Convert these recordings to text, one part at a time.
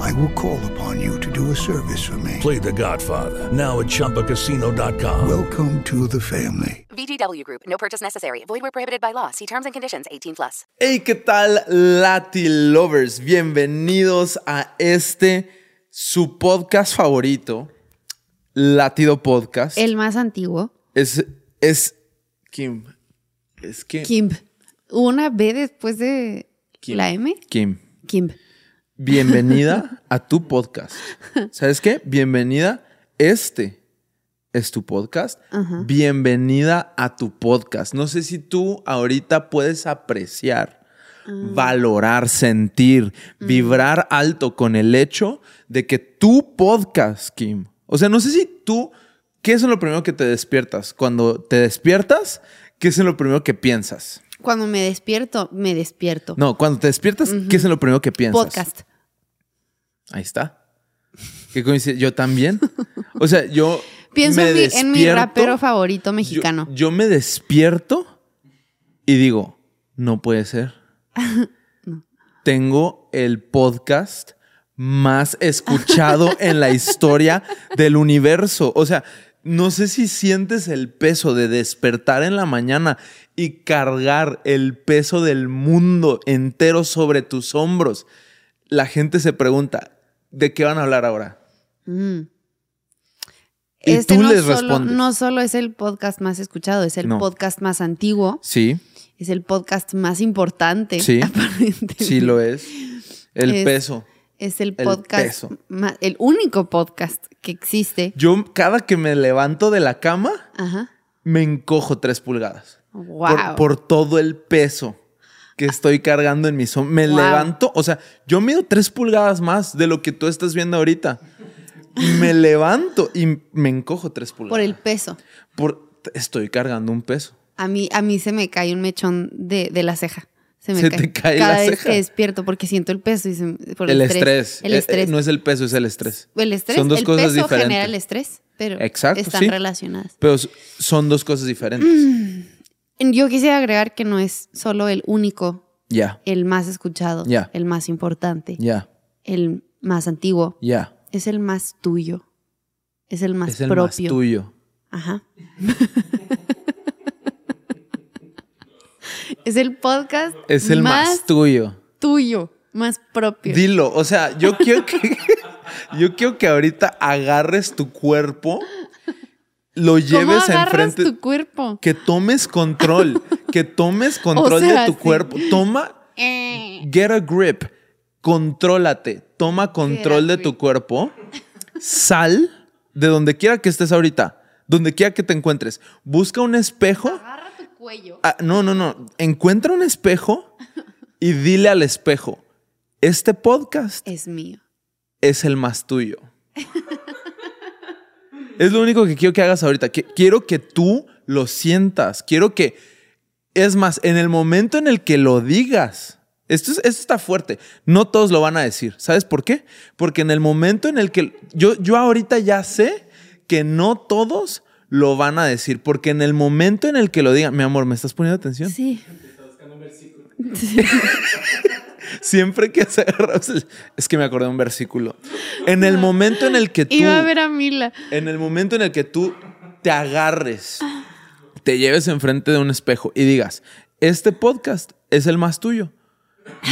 I will call upon you to do a service for me. Play The Godfather now at ChumbaCasino.com. Welcome to the family. VGW Group. No purchase necessary. Void where prohibited by law. See terms and conditions. 18 plus. Hey, ¿qué tal, Lati Lovers? Bienvenidos a este, su podcast favorito, Latido Podcast. El más antiguo. Es, es, Kim. Es que. Kim. Una B después de Kim. la M. Kim. Kim. Bienvenida a tu podcast. ¿Sabes qué? Bienvenida. Este es tu podcast. Bienvenida a tu podcast. No sé si tú ahorita puedes apreciar, valorar, sentir, vibrar alto con el hecho de que tu podcast, Kim. O sea, no sé si tú, ¿qué es lo primero que te despiertas? Cuando te despiertas, ¿qué es lo primero que piensas? Cuando me despierto, me despierto. No, cuando te despiertas, ¿qué es lo primero que piensas? Podcast. Ahí está. ¿Qué coincide? Yo también. O sea, yo. Pienso me en mi, en mi despierto, rapero favorito yo- mexicano. Yo, me despierto y digo, no puede ser. Tengo el podcast más escuchado en la historia del universo. O sea, no sé si sientes el peso de despertar en la mañana y cargar el peso del mundo entero sobre tus hombros. La gente se pregunta, ¿de qué van a hablar ahora? Y Este tú no les solo, respondes. No solo es el podcast más escuchado, es el No. podcast más antiguo, Sí, es el podcast más importante. Sí. aparentemente. sí lo es. El Es- peso. Es el el podcast, peso. ma- el único podcast que existe. Yo cada que me levanto de la cama, Ajá. me encojo tres pulgadas. Wow. Por, por todo el peso que estoy cargando en mis hombros. Me Wow. levanto, o sea, yo mido tres pulgadas más de lo que tú estás viendo ahorita. Me levanto y me encojo tres pulgadas. Por el peso. Por- estoy cargando un peso. A mí, a mí se me cae un mechón de, de la ceja. Se me ¿Se cae. te cae Cada la vez ceja? que despierto porque siento el peso y se por El el, estrés. El Eh, eh, estrés. no es el peso, es el estrés. el estrés. Son dos el cosas peso diferentes. genera el estrés, pero Exacto, están sí. relacionadas. Pero son dos cosas diferentes. Yo quisiera agregar que no es solo el único, el más escuchado, el más importante, el más antiguo. Es el más tuyo. Es el más Es el propio. más tuyo. Ajá. es el podcast Es el más, tuyo. tuyo, más propio. Dilo, o sea, yo quiero que yo quiero que ahorita agarres tu cuerpo, lo ¿Cómo lleves agarras enfrente, tu cuerpo? que tomes control, que tomes control sea, de tu sí. cuerpo. Toma, Eh, get a grip, contrólate, toma control de grip. tu cuerpo, sal de donde quiera que estés ahorita, donde quiera que te encuentres, busca un espejo. agarra tu cuello. Ah, no, no, no. Encuentra un espejo y dile al espejo, este podcast Es mío. es el más tuyo. es lo único que quiero que hagas ahorita. Que- quiero que tú lo sientas. Quiero que, es más, en el momento en el que lo digas, esto, es- esto está fuerte. No todos lo van a decir. ¿Sabes por qué? Porque en el momento en el que yo, yo ahorita ya sé que no todos lo van a decir. Porque en el momento en el que lo digan, mi amor, ¿me estás poniendo atención? Sí. Siempre que se agarra- Es que me acordé de un versículo. En el momento en el que tú. Iba a ver a Mila. En el momento en el que tú te agarres, te lleves enfrente de un espejo y digas, este podcast es el más tuyo.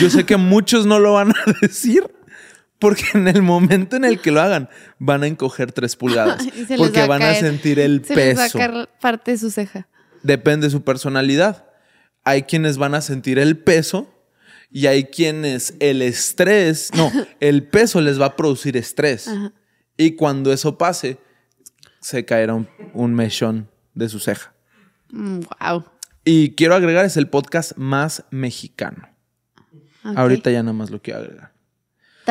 Yo sé que muchos no lo van a decir porque en el momento en el que lo hagan van a encoger tres pulgadas porque va van a sentir el se les va a peso. caer parte de su ceja. Depende de su personalidad. Hay quienes van a sentir el peso y hay quienes el estrés, no, el peso les va a producir estrés. Y cuando eso pase, se caerá un, un mechón de su ceja. wow. Y quiero agregar, es el podcast más mexicano. Ahorita ya nada más lo quiero agregar.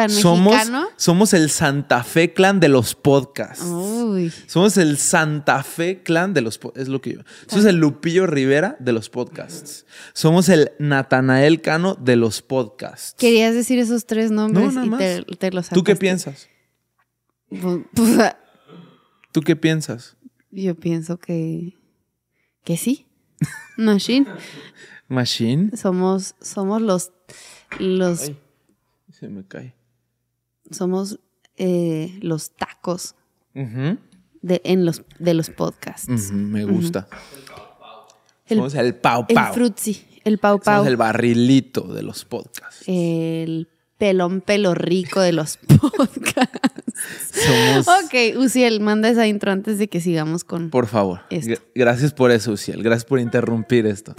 Tan somos, mexicano. somos el Santa Fe Clan de los podcasts. Uy. Somos el Santa Fe Clan de los podcasts. Es lo que yo. Somos el Lupillo Rivera de los podcasts. Somos el Natanael Cano de los podcasts. Querías decir esos tres nombres No, nada y más. te, te los ¿Tú qué piensas? Pu- pu- ¿Tú qué piensas? Yo pienso que. que sí. Machine. Machine. Somos, somos los. los Ay, se me cae. Somos eh, los tacos de, en los, de los podcasts. me gusta. El- Somos el Pau El Pau. frutzi, el pau pau. Somos el barrilito de los podcasts. el pelón pelo rico de los podcasts. Somos. ok, Uciel, manda esa intro antes de que sigamos con. Por favor. Esto. Gracias por eso, Uciel. Gracias por interrumpir esto.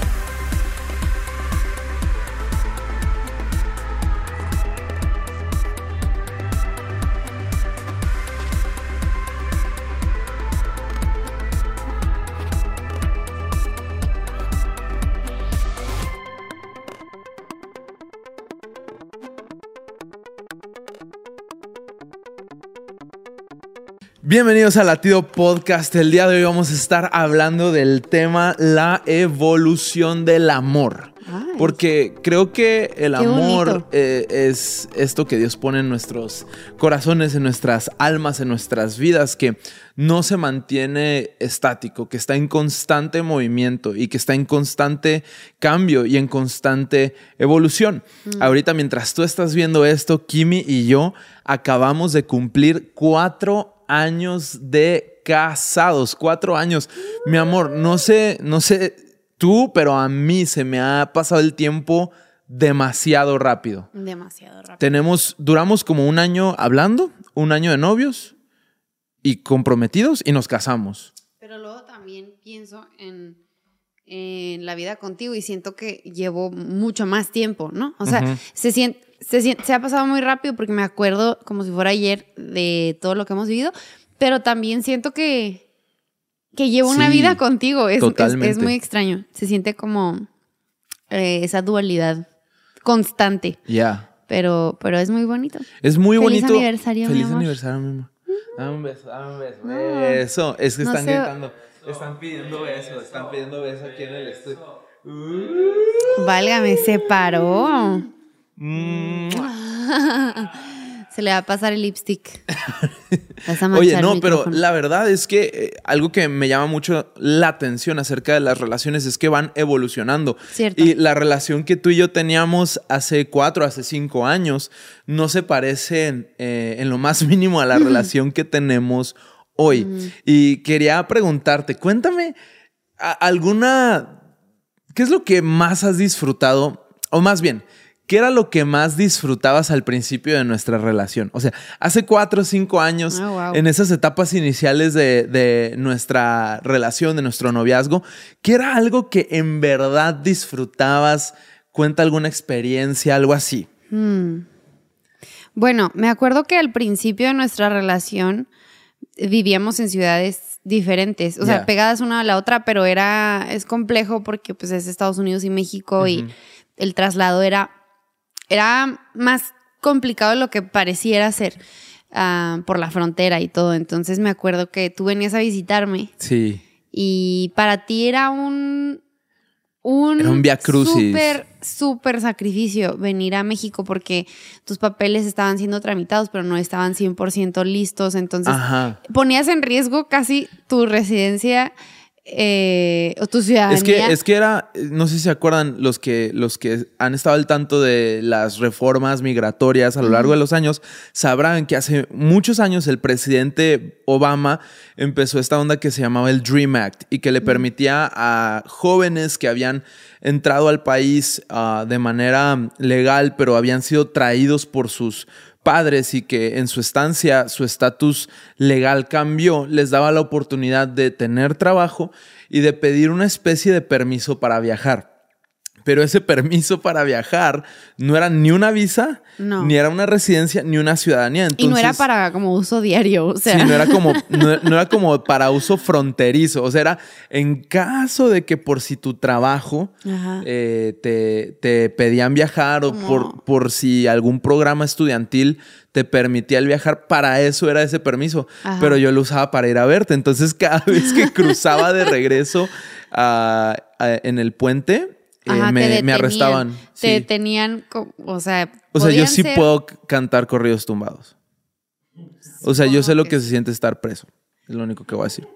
Bienvenidos a Latido Podcast. El día de hoy vamos a estar hablando del tema la evolución del amor. Ay. Porque creo que el Qué amor eh, es esto que Dios pone en nuestros corazones, en nuestras almas, en nuestras vidas, que no se mantiene estático, que está en constante movimiento y que está en constante cambio y en constante evolución. Mm. Ahorita mientras tú estás viendo esto, Kimi y yo acabamos de cumplir cuatro años de casados, cuatro años. Mi amor, no sé, no sé tú, pero a mí se me ha pasado el tiempo demasiado rápido. Demasiado rápido. Tenemos, duramos como un año hablando, un año de novios y comprometidos y nos casamos. Pero luego también pienso en, en la vida contigo y siento que llevo mucho más tiempo, ¿no? O sea, se, sien- se, se ha pasado muy rápido porque me acuerdo como si fuera ayer de todo lo que hemos vivido, pero también siento que, que llevo una Sí, vida contigo. Es, es- totalmente. es muy extraño. Se siente como eh, esa dualidad constante, Ya. pero, pero es muy bonito. Es muy Feliz bonito. aniversario, mi Feliz amor. aniversario, mi amor. Dame un beso, dame un beso. Beso. Es que No están sé. gritando. Están pidiendo beso, están pidiendo beso aquí en el estudio. Válgame, se paró. Mm. Se le va a pasar el lipstick. Oye, no, pero la verdad es que eh, algo que me llama mucho la atención acerca de las relaciones es que van evolucionando. Cierto. Y la relación que tú y yo teníamos hace cuatro, hace cinco años, no se parece en, eh, en lo más mínimo a la relación que tenemos hoy. Y quería preguntarte, cuéntame alguna, ¿qué es lo que más has disfrutado? O más bien, ¿qué era lo que más disfrutabas al principio de nuestra relación? O sea, hace cuatro o cinco años, wow. en esas etapas iniciales de, de nuestra relación, de nuestro noviazgo, ¿qué era algo que en verdad disfrutabas? Cuenta alguna experiencia, algo así. Bueno, me acuerdo que al principio de nuestra relación vivíamos en ciudades diferentes, o sea, pegadas una a la otra, pero era, es complejo porque pues es Estados Unidos y México y el traslado era, era más complicado de lo que pareciera ser ah, por la frontera y todo. Entonces me acuerdo que tú venías a visitarme Sí. y para ti era un... Un, Era un vía crucis. Súper, súper sacrificio venir a México porque tus papeles estaban siendo tramitados, pero no estaban 100% listos. Entonces, Ajá. ponías en riesgo casi tu residencia eh, o tu ciudadanía. Es que, es que era, no sé si se acuerdan, los que, los que han estado al tanto de las reformas migratorias a lo largo de los años, sabrán que hace muchos años el presidente Obama empezó esta onda que se llamaba el Dream Act y que le permitía a jóvenes que habían entrado al país ah, de manera legal, pero habían sido traídos por sus padres y que en su estancia su estatus legal cambió, les daba la oportunidad de tener trabajo y de pedir una especie de permiso para viajar. Pero ese permiso para viajar no era ni una visa, No. ni era una residencia, ni una ciudadanía. y no era para como uso diario, o sea. Sí, no era como, no, no era como para uso fronterizo. O sea, era en caso de que por si tu trabajo eh, te, te pedían viajar o por, por si algún programa estudiantil te permitía el viajar, para eso era ese permiso. Ajá. Pero yo lo usaba para ir a verte. Entonces, cada vez que cruzaba de regreso a- a- en el puente, Ajá, te me, arrestaban. Te Sí. detenían, o sea. O sea, yo sí ser- puedo cantar corridos tumbados. O sea, yo sé lo que se siente estar preso. Es lo único que voy a decir.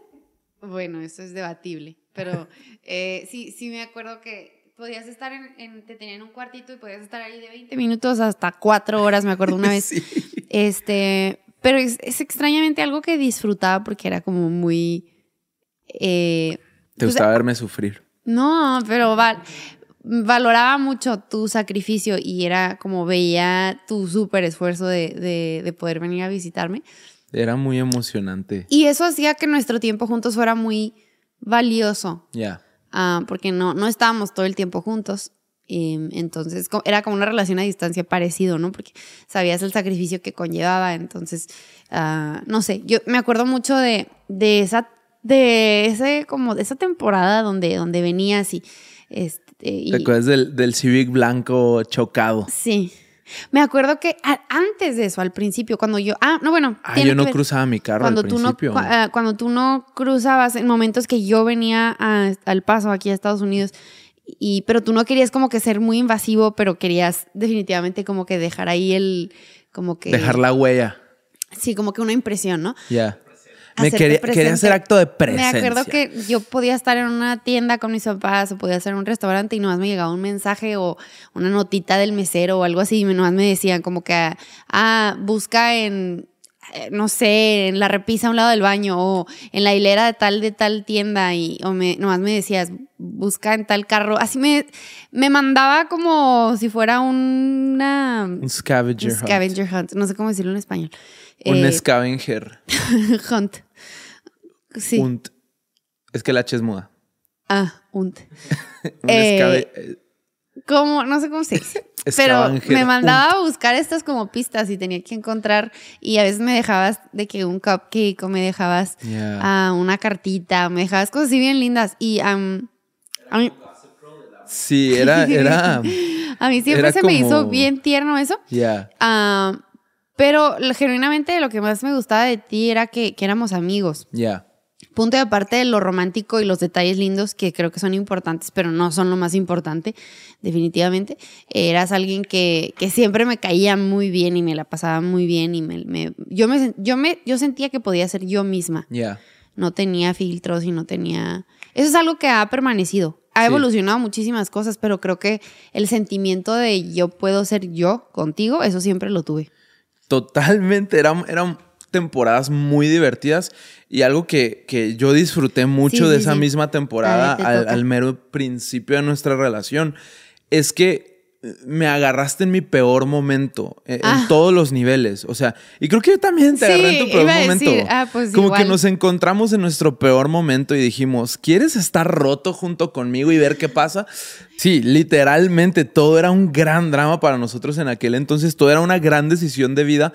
Bueno, eso es debatible, pero eh, sí, sí me acuerdo que podías estar en, en- te tenían un cuartito y podías estar ahí de 20 minutos hasta 4 horas, me acuerdo una vez. Sí. Este, pero es, es extrañamente algo que disfrutaba porque era como muy... eh, Te pues, gustaba verme sufrir. no, pero val- valoraba mucho tu sacrificio y era como veía tu súper esfuerzo de, de- de poder venir a visitarme. Era muy emocionante. Y eso hacía que nuestro tiempo juntos fuera muy valioso. Ya. Ah, porque no, no estábamos todo el tiempo juntos. Y, entonces era como una relación a distancia parecido, ¿no? Porque sabías el sacrificio que conllevaba. Entonces, ah, no sé, yo me acuerdo mucho de, de esa, de ese, como de esa temporada donde, donde venías y, este, y- ¿Te acuerdas del, del Civic blanco chocado? Sí. Me acuerdo que antes de eso, al principio, cuando yo. Ah, no, bueno. Ah, yo no ver. cruzaba mi carro cuando al tú no ah, cuando tú no cruzabas en momentos que yo venía a- al paso aquí a Estados Unidos y pero tú no querías como que ser muy invasivo pero querías definitivamente como que dejar ahí el como que Dejar la huella. sí como que una impresión no Ya. Me quería, quería hacer acto de presencia. me acuerdo que yo podía estar en una tienda con mis papás o podía estar en un restaurante y nomás me llegaba un mensaje o una notita del mesero o algo así y nomás me decían como que, ah, busca en, eh, no sé, en la repisa a un lado del baño o en la hilera de tal de tal tienda y o me, nomás me decías, busca en tal carro. Así me, me mandaba como si fuera una... Un scavenger. un hunt. scavenger hunt. No sé cómo decirlo en español. Un Eh, scavenger. hunt. Sí. Es que la H es muda. Ah, hunt. Un Eh, escabe- eh. No sé cómo se dice. Pero me mandaba a buscar estas como pistas y tenía que encontrar. Y a veces me dejabas de que un cupcake o me dejabas una cartita, me dejabas cosas así bien lindas. Y am, a, mí, Sí, era, era. a mí siempre se me hizo como- bien tierno eso. Ya. Ah, pero genuinamente lo que más me gustaba de ti era que, que éramos amigos. Ya. Punto y aparte de lo romántico y los detalles lindos que creo que son importantes, pero no son lo más importante, definitivamente. Eras alguien que, que siempre me caía muy bien y me la pasaba muy bien y me, me- yo, me, yo, me, yo sentía que podía ser yo misma. Ya. No tenía filtros y no tenía... Eso es algo que ha permanecido. Ha Sí. evolucionado muchísimas cosas, pero creo que el sentimiento de yo puedo ser yo contigo, eso siempre lo tuve. Totalmente. Eran, eran temporadas muy divertidas y algo que, que yo disfruté mucho Sí, de sí, esa sí. misma temporada ver, al, al mero principio de nuestra relación es que me agarraste en mi peor momento, eh, Ah. en todos los niveles. O sea, y creo que yo también te agarré en tu peor momento. decir, ah, pues Como que igual. nos encontramos en nuestro peor momento y dijimos, ¿quieres estar roto junto conmigo y ver qué pasa? Sí, literalmente todo era un gran drama para nosotros en aquel entonces, todo era una gran decisión de vida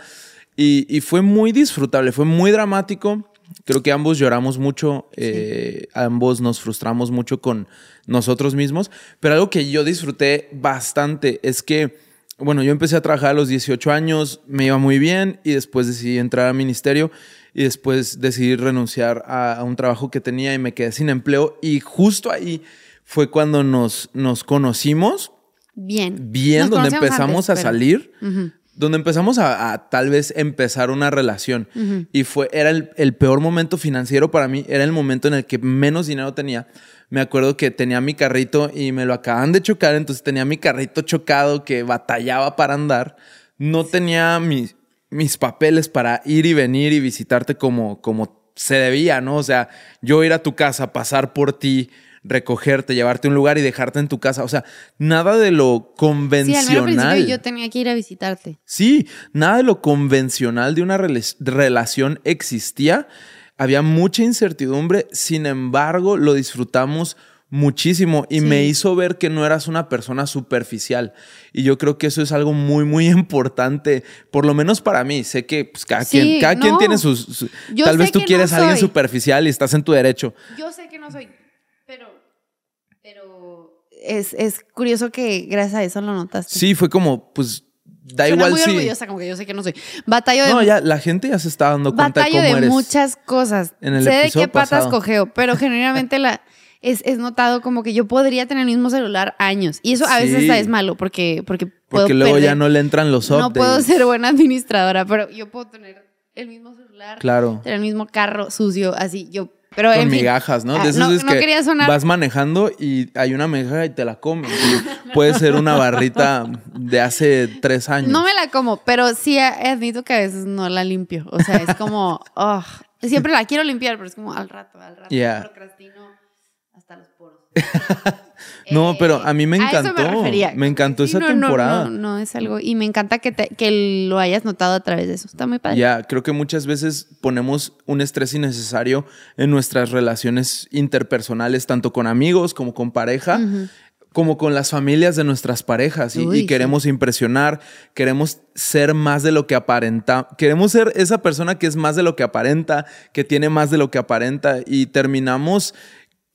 y, y fue muy disfrutable, fue muy dramático. Creo que ambos lloramos mucho, eh, ambos nos frustramos mucho con nosotros mismos, pero algo que yo disfruté bastante es que, bueno, yo empecé a trabajar a los 18 años, me iba muy bien y después decidí entrar al ministerio y después decidí renunciar a, a un trabajo que tenía y me quedé sin empleo y justo ahí fue cuando nos, nos conocimos Bien. bien, Nos donde empezamos antes, a pero- salir, Ujú. Donde empezamos a, a tal vez empezar una relación. Y fue, era el, el peor momento financiero para mí, era el momento en el que menos dinero tenía. Me acuerdo que tenía mi carrito y me lo acaban de chocar, entonces tenía mi carrito chocado que batallaba para andar. No tenía mis, mis papeles para ir y venir y visitarte como, como se debía, ¿no? O sea, yo ir a tu casa, pasar por ti, recogerte, llevarte a un lugar y dejarte en tu casa. O sea, nada de lo Sí, al convencional. principio yo tenía que ir a visitarte. Sí, nada de lo convencional de una rela- relación existía. Había mucha incertidumbre, sin embargo, lo disfrutamos muchísimo y me hizo ver que no eras una persona superficial. Y yo creo que eso es algo muy, muy importante, por lo menos para mí. Sé que pues, cada, Sí, quien, cada quien tiene sus... su- tal vez tú que no quieres a alguien superficial y estás en tu derecho. Yo sé que no soy, es, es curioso que gracias a eso lo notaste. Sí, fue como, pues, da Suena igual muy si... orgullosa, como que yo sé que no soy. Batallo de, No, ya la gente ya se está dando cuenta de cómo de eres. muchas cosas. En el sé de qué patas pasado. cogeo, pero generalmente la es, es notado como que yo podría tener el mismo celular años. Y eso a veces Sí. es malo porque, porque puedo Porque luego ya no le entran los No puedo updates. ser buena administradora, pero yo puedo tener el mismo celular, Claro. tener el mismo carro sucio, así. Yo, pero Con en fin. migajas, ¿no? Ah, De no, no que quería sonar. vas manejando y hay una migaja y te la comes. Y puede ser una barrita de hace tres años. No me la como, pero sí admito que a veces no la limpio. O sea, es como, oh, siempre la quiero limpiar, pero es como al rato, al rato. Yeah. Procrastino hasta los poros. No, Eh, pero a mí me encantó. Me encantó Sí, esa no, no, temporada. No, no, es algo. Y me encanta que, te- que lo hayas notado a través de eso. Está muy padre. Ya, creo que muchas veces ponemos un estrés innecesario en nuestras relaciones interpersonales, tanto con amigos como con pareja, como con las familias de nuestras parejas. Y, Uy, y sí. queremos impresionar, queremos ser más de lo que aparenta, queremos ser esa persona que es más de lo que aparenta, que tiene más de lo que aparenta, y terminamos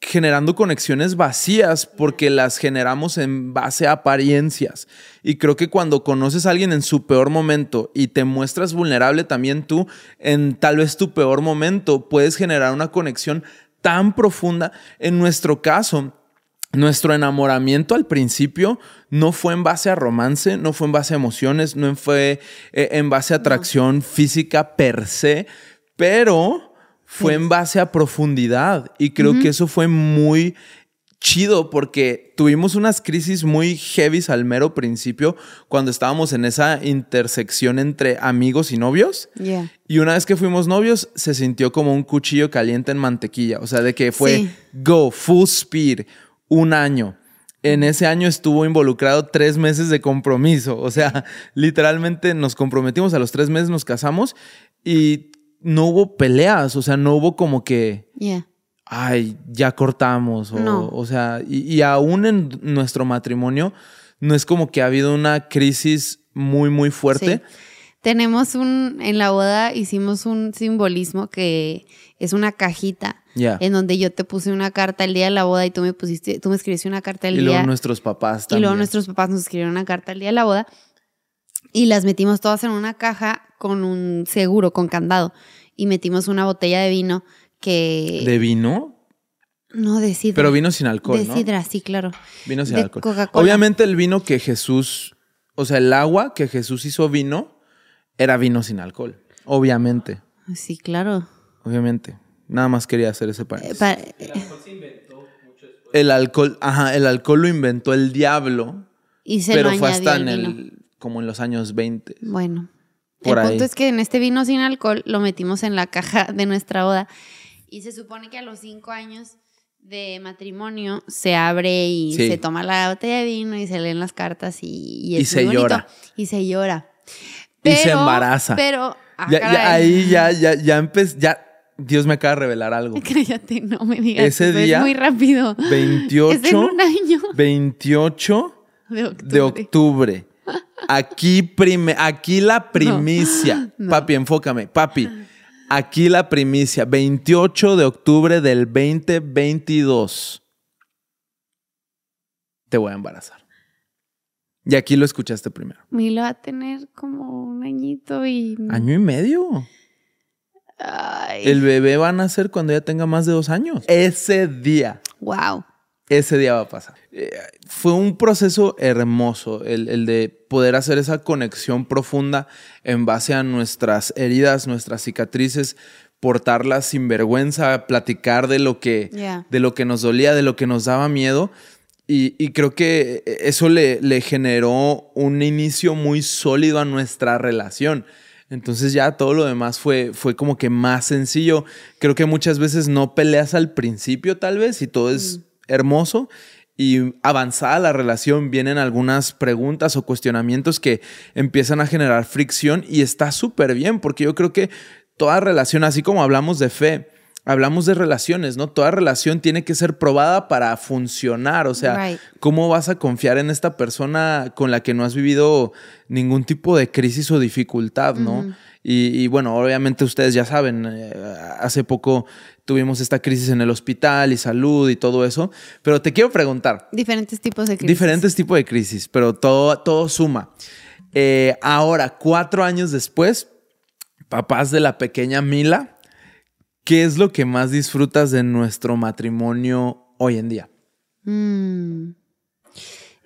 generando conexiones vacías porque las generamos en base a apariencias. Y creo que cuando conoces a alguien en su peor momento y te muestras vulnerable también tú en tal vez tu peor momento, puedes generar una conexión tan profunda. En nuestro caso, nuestro enamoramiento al principio no fue en base a romance, no fue en base a emociones, no fue eh, en base a atracción física per se, pero fue en base a profundidad. Y creo que eso fue muy chido porque tuvimos unas crisis muy heavies al mero principio cuando estábamos en esa intersección entre amigos y novios. Yeah. Y una vez que fuimos novios, se sintió como un cuchillo caliente en mantequilla. O sea, de que fue Sí. go, full speed, un año. En ese año estuvo involucrado tres meses de compromiso. O sea, literalmente nos comprometimos, a los tres meses nos casamos y no hubo peleas. O sea, no hubo como que, Yeah. ay, ya cortamos. O, No. o sea, y, y aún en nuestro matrimonio, no es como que ha habido una crisis muy, muy fuerte. Sí. Tenemos un, en la boda hicimos un simbolismo que es una cajita Ya. en donde yo te puse una carta el día de la boda y tú me pusiste, tú me escribiste una carta el Y día. luego nuestros papás y también. luego nuestros papás nos escribieron una carta el día de la boda y las metimos todas en una caja con un seguro, con candado. Y metimos una botella de vino que... ¿De vino? no, de sidra. Pero vino sin alcohol, De ¿no? sidra, sí, claro. Vino sin de alcohol. Coca-Cola. Obviamente el vino que Jesús, o sea, el agua que Jesús hizo vino, era vino sin alcohol. Obviamente, Sí, claro. obviamente. Nada más quería hacer ese Eh, paréntesis. pa- El alcohol, ajá, el alcohol lo inventó el diablo, y se pero lo fue hasta en vino. el, como en los años 20. Bueno, Por el ahí. punto es que en este vino sin alcohol lo metimos en la caja de nuestra boda y se supone que a los cinco años de matrimonio se abre y Sí. se toma la botella de vino y se leen las cartas y, y se bonito. llora. Y se llora. Y se embaraza. Pero, ah, Ya, ya ahí ya, ya, ya empecé, ya, Dios me acaba de revelar algo. Cállate, no me digas. Ese día, Es muy rápido. 28, Es en un año 28 de octubre. de octubre. Aquí, prime, aquí la primicia. no. Papi, enfócame. Papi, aquí la primicia. 28 de octubre del 2022. Te voy a embarazar. Y aquí lo escuchaste primero. Milo va a tener como un añito y... Año y medio. Ay, El bebé va a nacer cuando ya tenga más de dos años. Ese día. wow. Ese día va a pasar. Eh, fue un proceso hermoso el, el de poder hacer esa conexión profunda en base a nuestras heridas, nuestras cicatrices, portarlas sin vergüenza, platicar de lo que, de lo que nos dolía, de lo que nos daba miedo. Y, y creo que eso le, le generó un inicio muy sólido a nuestra relación. Entonces ya todo lo demás fue, fue como que más sencillo. Creo que muchas veces no peleas al principio tal vez y todo es hermoso. Y avanzada la relación vienen algunas preguntas o cuestionamientos que empiezan a generar fricción y está súper bien porque yo creo que toda relación, así como hablamos de fe, hablamos de relaciones, ¿no? Toda relación tiene que ser probada para funcionar. O sea, Right. ¿cómo vas a confiar en esta persona con la que no has vivido ningún tipo de crisis o dificultad, ¿no? y, y bueno, obviamente ustedes ya saben, eh, hace poco tuvimos esta crisis en el hospital y salud y todo eso, pero te quiero preguntar, Diferentes tipos de crisis. diferentes tipos de crisis, pero todo, todo suma. Eh, ahora, cuatro años después, papás de la pequeña Mila, ¿qué es lo que más disfrutas de nuestro matrimonio hoy en día? Mm.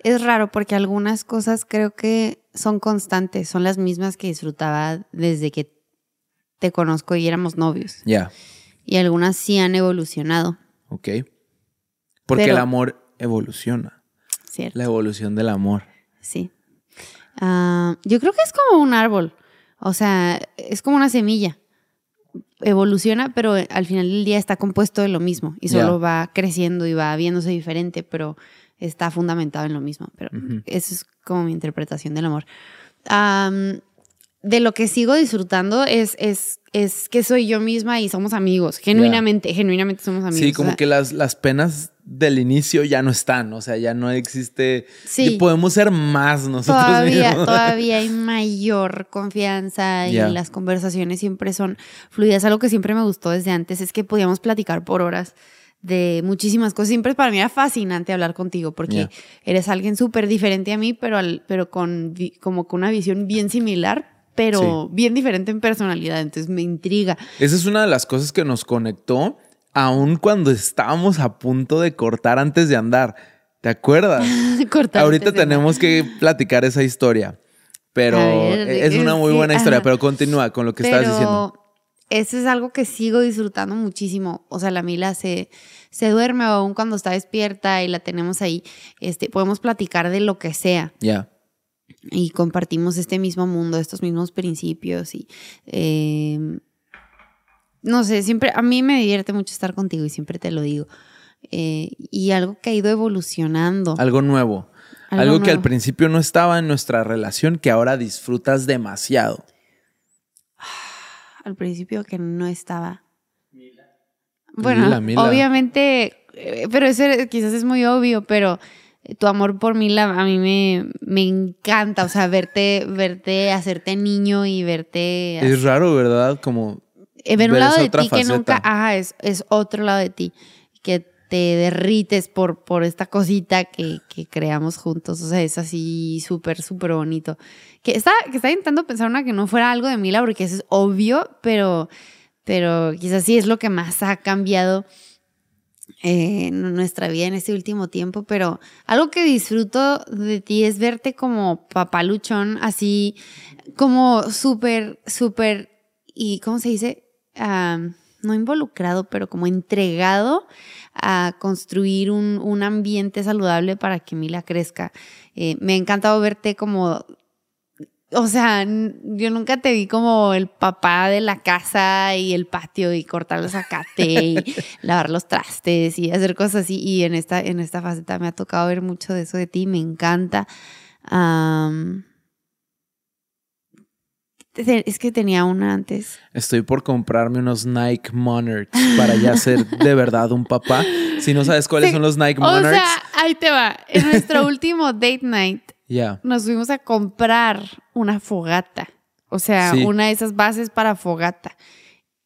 Es raro porque algunas cosas creo que son constantes, son las mismas que disfrutaba desde que te conozco y éramos novios. Ya, Y algunas sí han evolucionado, ok. Porque Pero- el amor evoluciona, ¿cierto? la evolución del amor. Sí. Ah, yo creo que es como un árbol. O sea, es como una semilla. Evoluciona, pero al final del día está compuesto de lo mismo y solo va creciendo y va viéndose diferente, pero está fundamentado en lo mismo. Pero eso es como mi interpretación del amor. Am, de lo que sigo disfrutando es, es, es que soy yo misma y somos amigos. Genuinamente, genuinamente somos amigos. Sí, O como sea, que las, las penas del inicio ya no están, o sea, ya no existe. Sí. y podemos ser más nosotros Todavía, mismos. todavía hay mayor confianza y las conversaciones siempre son fluidas. Algo que siempre me gustó desde antes es que podíamos platicar por horas de muchísimas cosas. Siempre para mí era fascinante hablar contigo porque eres alguien súper diferente a mí, pero, al- pero con como con una visión bien similar, pero bien diferente en personalidad. Entonces me intriga. Esa es una de las cosas que nos conectó, aun cuando estábamos a punto de cortar antes de andar. ¿Te acuerdas? Cortar Ahorita tenemos que platicar esa historia. Pero A ver, es una muy sí, buena historia, ajá. pero continúa con lo que estabas diciendo. Eso es algo que sigo disfrutando muchísimo. O sea, la Mila se, se duerme aún cuando está despierta y la tenemos ahí, este, podemos platicar de lo que sea Ya. Y compartimos este mismo mundo, estos mismos principios y eh, no sé, siempre a mí me divierte mucho estar contigo y siempre te lo digo. Eh, y algo que ha ido evolucionando. Algo nuevo. Algo Algo, que al principio no estaba en nuestra relación, que ahora disfrutas demasiado. al principio que no estaba. Bueno, Mila, Mila. obviamente, eh, pero eso quizás es muy obvio, pero tu amor por Mila a mí me, me encanta, o sea, verte, verte, hacerte niño y verte... Es raro, ¿verdad? Como eh, ver un lado de ti que nunca, ajá, es, es otro lado de ti, que te derrites por, por esta cosita que, que creamos juntos, o sea, es así súper, súper bonito. Que está, que está intentando pensar una que no fuera algo de Mila, porque eso es obvio, pero, pero quizás sí es lo que más ha cambiado eh, en nuestra vida en este último tiempo, pero algo que disfruto de ti es verte como papaluchón, así como súper, súper, y ¿cómo se dice? No involucrado, pero como entregado a construir un, un ambiente saludable para que Mila crezca. Eh, me ha encantado verte como o sea, yo nunca te vi como el papá de la casa y el patio y cortar el zacate y lavar los trastes y hacer cosas así. Y en esta, en esta faceta me ha tocado ver mucho de eso de ti, me encanta. Es que tenía una antes. Estoy por comprarme unos Nike Monarchs para ya ser de verdad un papá. Si no sabes cuáles Sí, son los Nike O Monarchs, sea, ahí te va. En nuestro último date night nos fuimos a comprar una fogata. O sea, Sí. una de esas bases para fogata.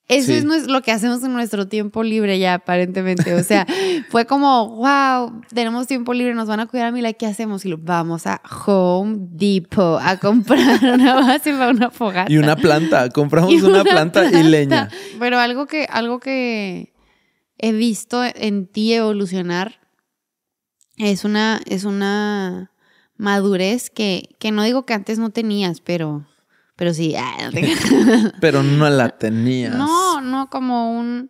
Eso Sí. es lo que hacemos en nuestro tiempo libre ya, aparentemente. O sea, fue como, wow, tenemos tiempo libre, nos van a cuidar a Mila, ¿qué hacemos? Y lo, vamos a Home Depot a comprar una base para una fogata. Y una planta. Compramos una, planta, y leña. Pero algo que, algo que he visto en ti evolucionar es una, es una madurez que, que no digo que antes no tenías, pero, pero sí. ah, no, te- Pero no la tenías. no, no como un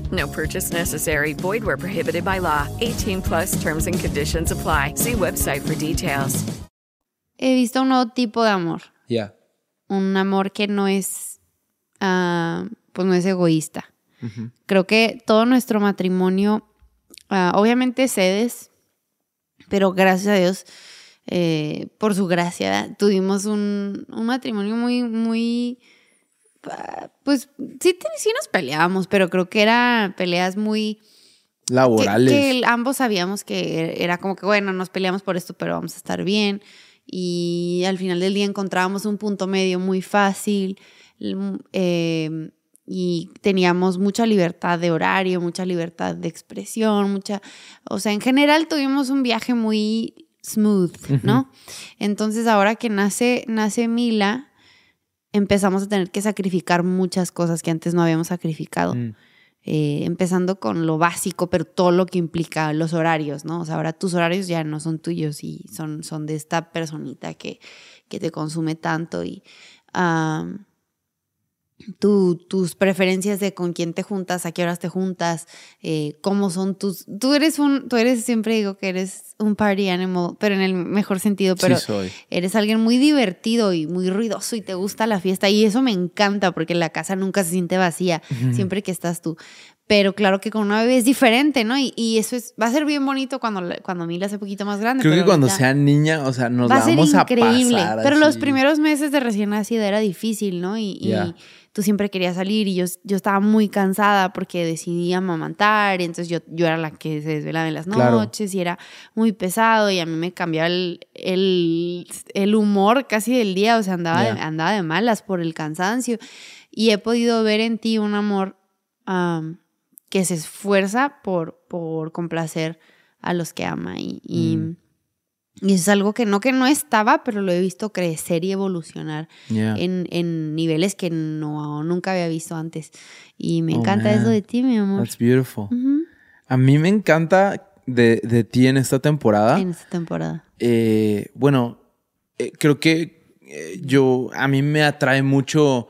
No purchase necessary. Void where prohibited by law. 18 plus terms and conditions apply. See website for details. He visto un nuevo tipo de amor. Ya. Un amor que no es, ah, pues no es egoísta. Creo que todo nuestro matrimonio, ah, obviamente cedes, pero gracias a Dios, eh, por su gracia, tuvimos un, un matrimonio muy, muy, pues sí, sí nos peleábamos, pero creo que eran peleas muy... Laborales. Que, ambos sabíamos que era como que, bueno, nos peleamos por esto, pero vamos a estar bien. Y al final del día encontrábamos un punto medio muy fácil. eh, y teníamos mucha libertad de horario, mucha libertad de expresión, mucha, o sea, en general tuvimos un viaje muy smooth, ¿no? Entonces ahora que nace, nace Mila, empezamos a tener que sacrificar muchas cosas que antes no habíamos sacrificado. Mm. Eh, empezando con lo básico, pero todo lo que implica los horarios, ¿no? O sea, ahora tus horarios ya no son tuyos y son, son de esta personita que, que te consume tanto y tu- tus preferencias de con quién te juntas, a qué horas te juntas, eh, cómo son tus... Tú eres un, tú eres, siempre digo que eres un party animal, pero en el mejor sentido, pero sí soy. eres alguien muy divertido y muy ruidoso y te gusta la fiesta y eso me encanta porque la casa nunca se siente vacía siempre que estás tú. Pero claro que con una bebé es diferente, ¿no? Y, y eso es, va a ser bien bonito cuando, cuando Mila sea un poquito más grande. Creo que cuando sea niña, o sea, nos va la a ser vamos increíble. a pasar. pero los primeros meses de recién nacida era difícil, ¿no? Y, tú siempre querías salir y yo, yo estaba muy cansada porque decidí amamantar y entonces yo, yo era la que se desvelaba en las Claro. noches y era muy pesado y a mí me cambiaba el, el, el humor casi del día, o sea, andaba, de, andaba de malas por el cansancio y he podido ver en ti un amor am, que se esfuerza por, por complacer a los que ama y, y, Mm. y eso es algo que no que no estaba, pero lo he visto crecer y evolucionar en, en niveles que no, nunca había visto antes. Y me Oh, encanta man. eso de ti, mi amor. That's beautiful. A mí me encanta de, de ti en esta temporada. En esta temporada. Eh, bueno, eh, creo que eh, yo, a mí me atrae mucho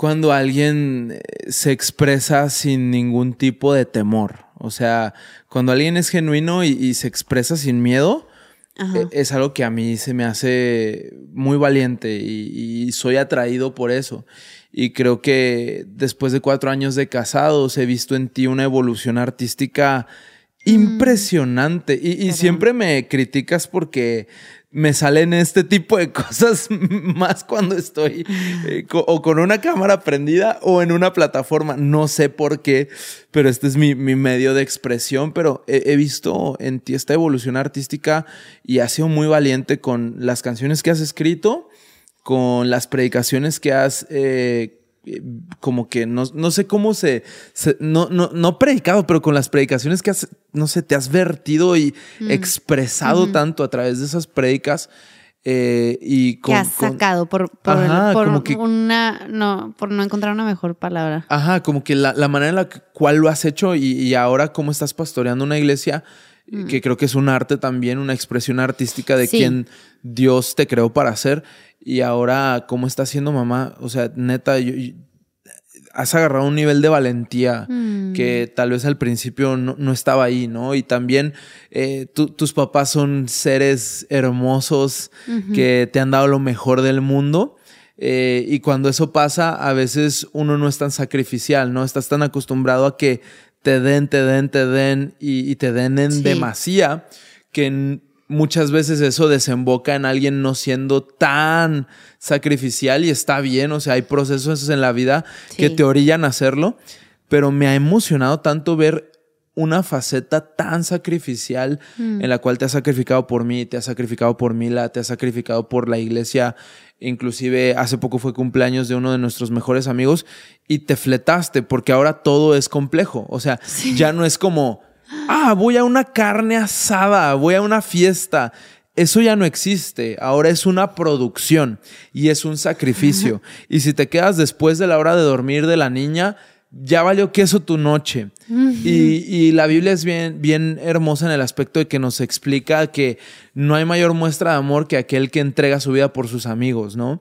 cuando alguien eh, se expresa sin ningún tipo de temor. O sea, cuando alguien es genuino y, y se expresa sin miedo, Ajá. eh, es algo que a mí se me hace muy valiente y, y soy atraído por eso. Y creo que después de cuatro años de casados he visto en ti una evolución artística impresionante. Y, siempre me criticas porque me salen este tipo de cosas más cuando estoy eh, o con una cámara prendida o en una plataforma. No sé por qué, pero este es mi, mi medio de expresión. Pero he, visto en ti esta evolución artística y has sido muy valiente con las canciones que has escrito, con las predicaciones que has... eh, como que no, no sé cómo se, se- no, no, no predicado, pero con las predicaciones que has, no sé, te has vertido y Mm. expresado tanto a través de esas predicas eh, y con, que has con- sacado por, por, Ajá, por como que- una no por no encontrar una mejor palabra Ajá, como que la, la manera en la cual lo has hecho y, y ahora cómo estás pastoreando una iglesia, eh, que creo que es un arte también, una expresión artística de Mm. Sí. quien Dios te creó para ser. Y ahora cómo estás siendo mamá, o sea, neta, yo- yo- has agarrado un nivel de valentía Mm. que tal vez al principio no, no estaba ahí, ¿no? Y también eh, tu- tus papás son seres hermosos que te han dado lo mejor del mundo. Eh, y cuando eso pasa, a veces uno no es tan sacrificial, ¿no? Estás tan acostumbrado a que te den, te den, te den y, y te den en Sí. demasía que muchas veces eso desemboca en alguien no siendo tan sacrificial y está bien, o sea, hay procesos en la vida que te orillan a hacerlo, pero me ha emocionado tanto ver una faceta tan sacrificial en la cual te has sacrificado por mí, te has sacrificado por Mila, te has sacrificado por la iglesia. Inclusive hace poco fue cumpleaños de uno de nuestros mejores amigos y te fletaste porque ahora todo es complejo. O sea, ya no es como, ah, voy a una carne asada, voy a una fiesta. Eso ya no existe, ahora es una producción y es un sacrificio. y si te quedas después de la hora de dormir de la niña, ya valió queso tu noche. y, y la Biblia es bien, bien hermosa en el aspecto de que nos explica que no hay mayor muestra de amor que aquel que entrega su vida por sus amigos, ¿no?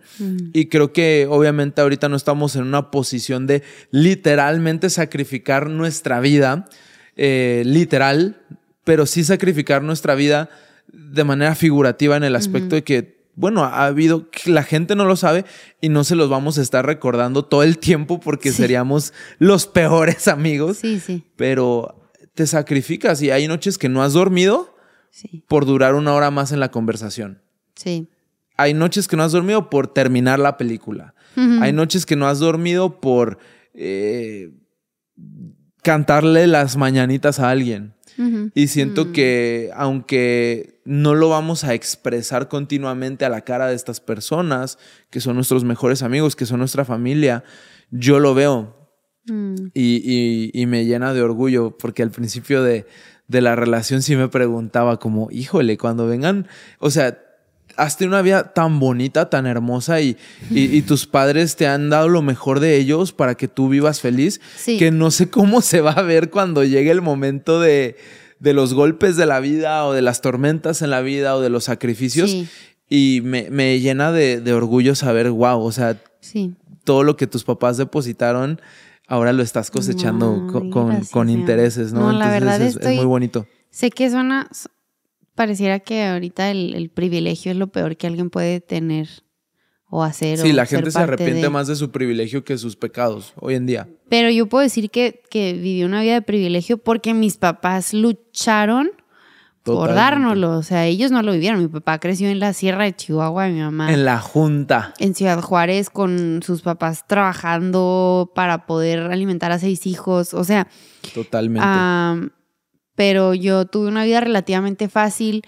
Y creo que obviamente ahorita no estamos en una posición de literalmente sacrificar nuestra vida, eh, literal, pero sí sacrificar nuestra vida de manera figurativa en el aspecto de que bueno, ha habido, la gente no lo sabe y no se los vamos a estar recordando todo el tiempo porque seríamos los peores amigos. Sí, sí. Pero te sacrificas y hay noches que no has dormido Sí. por durar una hora más en la conversación. Sí. Hay noches que no has dormido por terminar la película. Hay noches que no has dormido por eh, cantarle las mañanitas a alguien. Y siento que aunque no lo vamos a expresar continuamente a la cara de estas personas, que son nuestros mejores amigos, que son nuestra familia, yo lo veo. Y, y- y me llena de orgullo porque al principio de, de la relación sí me preguntaba como, híjole, cuando vengan, o sea, has tenido una vida tan bonita, tan hermosa y, y- y tus padres te han dado lo mejor de ellos para que tú vivas feliz, Sí. que no sé cómo se va a ver cuando llegue el momento de, de los golpes de la vida o de las tormentas en la vida o de los sacrificios. Sí. Y me, me llena de, de orgullo saber, wow, o sea, Sí. todo lo que tus papás depositaron, ahora lo estás cosechando Ay, con, con intereses, ¿no? No, la verdad es, es estoy- muy bonito. Sé que suena, pareciera que ahorita el, el privilegio es lo peor que alguien puede tener o hacer. Sí, o la gente se arrepiente de. más de su privilegio que de sus pecados hoy en día. Pero yo puedo decir que, que viví una vida de privilegio porque mis papás lucharon por dárnoslo. O sea, ellos no lo vivieron. Mi papá creció en la sierra de Chihuahua y mi mamá En la junta. en Ciudad Juárez con sus papás trabajando para poder alimentar a seis hijos. O sea, Totalmente. Pero yo tuve una vida relativamente fácil.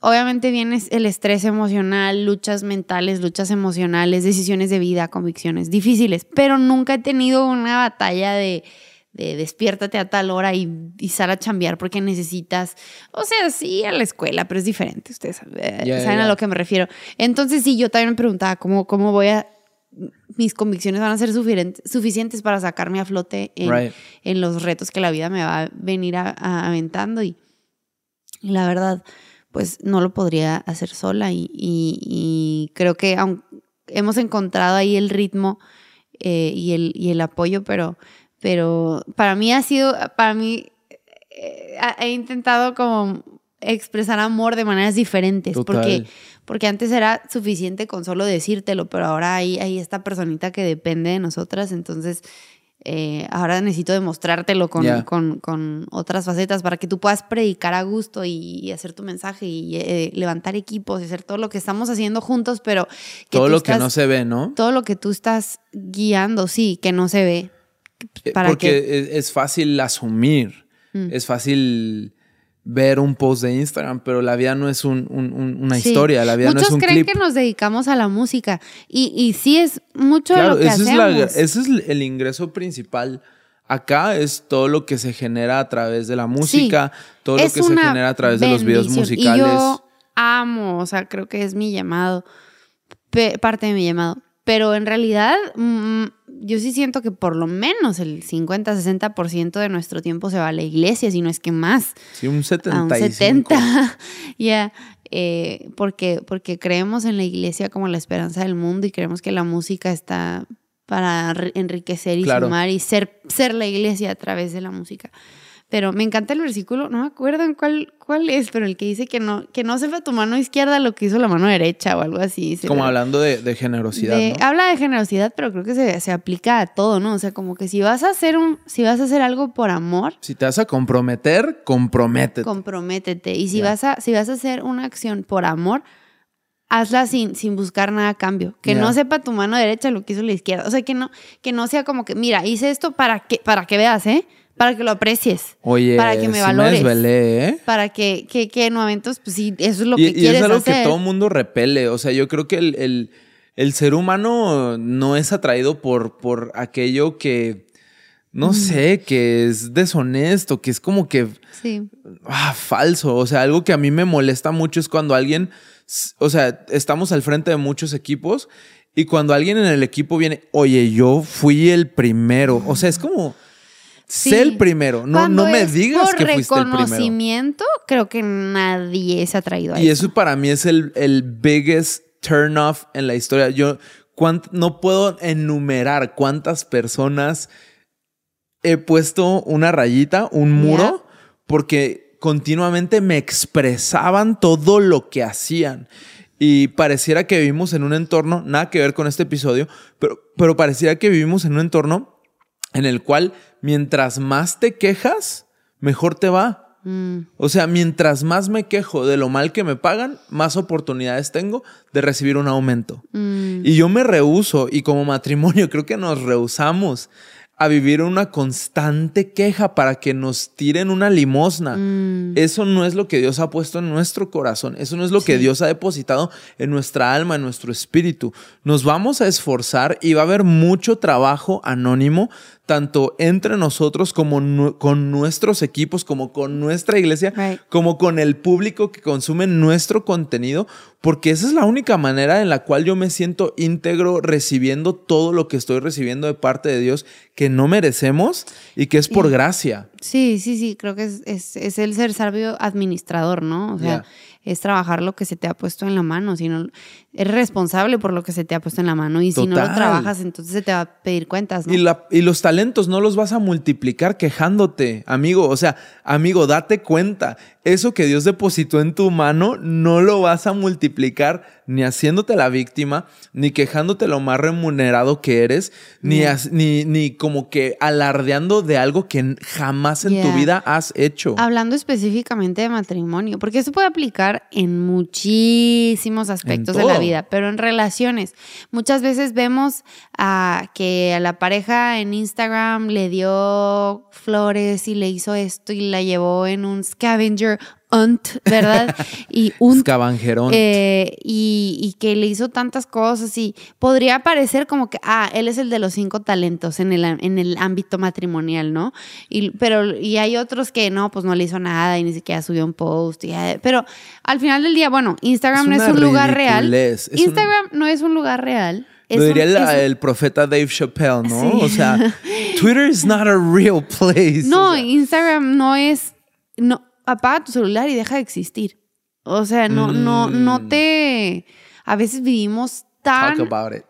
Obviamente viene el estrés emocional, luchas mentales, luchas emocionales, decisiones de vida, convicciones difíciles, pero nunca he tenido una batalla de, de despiértate a tal hora y, y sal a chambear porque necesitas, o sea, sí a la escuela, pero es diferente, ustedes eh, Ya, saben a lo que me refiero. Entonces sí, yo también me preguntaba cómo, cómo voy a, mis convicciones van a ser suficient- suficientes para sacarme a flote en, Right. en los retos que la vida me va a venir a- a- aventando y, y la verdad, pues no lo podría hacer sola y, y- y creo que aun- hemos encontrado ahí el ritmo eh, y, el, y el apoyo, pero, pero para mí ha sido, para mí eh, he intentado como expresar amor de maneras diferentes, Total. porque porque antes era suficiente con solo decírtelo, pero ahora hay, hay esta personita que depende de nosotras, entonces eh, ahora necesito demostrártelo con, Ya. con, con otras facetas para que tú puedas predicar a gusto y, y hacer tu mensaje y eh, levantar equipos y hacer todo lo que estamos haciendo juntos, pero que Todo lo que no se ve, ¿no? Todo lo que tú estás guiando, sí, que no se ve. Eh, Para Porque que es, es fácil asumir, Mm. es fácil ver un post de Instagram, pero la vida no es un- un- un- una Sí. historia, la vida Muchos no es un creen clip. que nos dedicamos a la música y, y sí es mucho de lo que ese es, la- hacemos. ese es el ingreso principal. Acá es todo lo que se genera a través de la música, todo lo que se genera a través de los videos musicales. Y yo amo, o sea, creo que es mi llamado, parte de mi llamado. Pero en realidad, mm, yo sí siento que por lo menos el 50-60% de nuestro tiempo se va a la iglesia, si no es que más. Sí, un A un 75. 70. Ya. eh, porque, porque creemos en la iglesia como la esperanza del mundo y creemos que la música está para enriquecer y Claro. sumar y ser, ser la iglesia a través de la música. Pero me encanta el versículo, no me acuerdo en cuál, cuál es, pero el que dice que no, que no sepa tu mano izquierda lo que hizo la mano derecha o algo así. Como hablando de, de generosidad, de- ¿no? Habla de generosidad, pero creo que se, se aplica a todo, ¿no? O sea, como que si vas a hacer un, si vas a hacer algo por amor, Si te vas a comprometer, comprométete. comprométete. Y si vas a, si vas a hacer una acción por amor, hazla sin, sin buscar nada a cambio. Que no sepa tu mano derecha lo que hizo la izquierda. O sea, que no, que no sea como que, mira, hice esto para que, para que veas, ¿eh? Para que lo aprecies. Oye, para que me sí valores. desvelé, ¿eh? Para que, que, que en momentos, pues sí, eso es lo y, que y quieres es algo hacer. que todo mundo repele. O sea, yo creo que el, el- el ser humano no es atraído por, por aquello que, no sé, que es deshonesto, que es como que Sí. ah, falso. O sea, algo que a mí me molesta mucho es cuando alguien, o sea, estamos al frente de muchos equipos y cuando alguien en el equipo viene, oye, yo fui el primero. O sea, es como, Sí. sé el primero. No, Cuando no me digas que fuiste el primero. reconocimiento, creo que nadie se ha traído a Y eso. eso para mí es el, el biggest turn off en la historia. Yo no puedo enumerar cuántas personas he puesto una rayita, un muro, porque continuamente me expresaban todo lo que hacían. Y pareciera que vivimos en un entorno, nada que ver con este episodio, pero, pero pareciera que vivimos en un entorno en el cual mientras más te quejas, mejor te va. Mm, O sea, mientras más me quejo de lo mal que me pagan, más oportunidades tengo de recibir un aumento. mm. Y yo me rehuso, y como matrimonio creo que nos rehusamos a vivir una constante queja para que nos tiren una limosna. Mm. Eso no es lo que Dios ha puesto en nuestro corazón. Eso no es lo que Dios ha depositado en nuestra alma, en nuestro espíritu. Nos vamos a esforzar y va a haber mucho trabajo anónimo, tanto entre nosotros como nu- con nuestros equipos, como con nuestra iglesia, Right. como con el público que consume nuestro contenido, porque esa es la única manera en la cual yo me siento íntegro recibiendo todo lo que estoy recibiendo de parte de Dios que no merecemos y que es por Y- gracia. Sí, sí, sí, creo que es, es, es el ser sabio administrador, ¿no? O sea. Es trabajar lo que se te ha puesto en la mano, si no, eres responsable por lo que se te ha puesto en la mano y si no lo trabajas, entonces se te va a pedir cuentas, ¿no? Y, la- y los talentos no los vas a multiplicar quejándote, amigo. O sea, amigo, date cuenta. Eso que Dios depositó en tu mano no lo vas a multiplicar ni haciéndote la víctima, ni quejándote lo más remunerado que eres, ni, as- ni, ni como que alardeando de algo que jamás en tu vida has hecho. Hablando específicamente de matrimonio, porque eso puede aplicar en muchísimos aspectos de la vida, pero en relaciones. Muchas veces vemos a que a la pareja en Instagram le dio flores y le hizo esto y la llevó en un scavenger ¿verdad? Y un eh, y, y que le hizo tantas cosas y podría parecer como que, ah, él es el de los cinco talentos en el, en el ámbito matrimonial, ¿no? Y, pero, y hay otros que no, pues no le hizo nada y ni siquiera subió un post. y, eh, pero al final del día, bueno, Instagram Es no es un lugar real. un- Instagram no es un lugar real. Lo diría el, es un- el profeta Dave Chappelle, ¿no? Sí. O sea, Twitter is not a real place. No, O sea, Instagram no es. No, apaga tu celular y deja de existir. O sea, no, no, no Mm. te. A veces vivimos talk tan about it.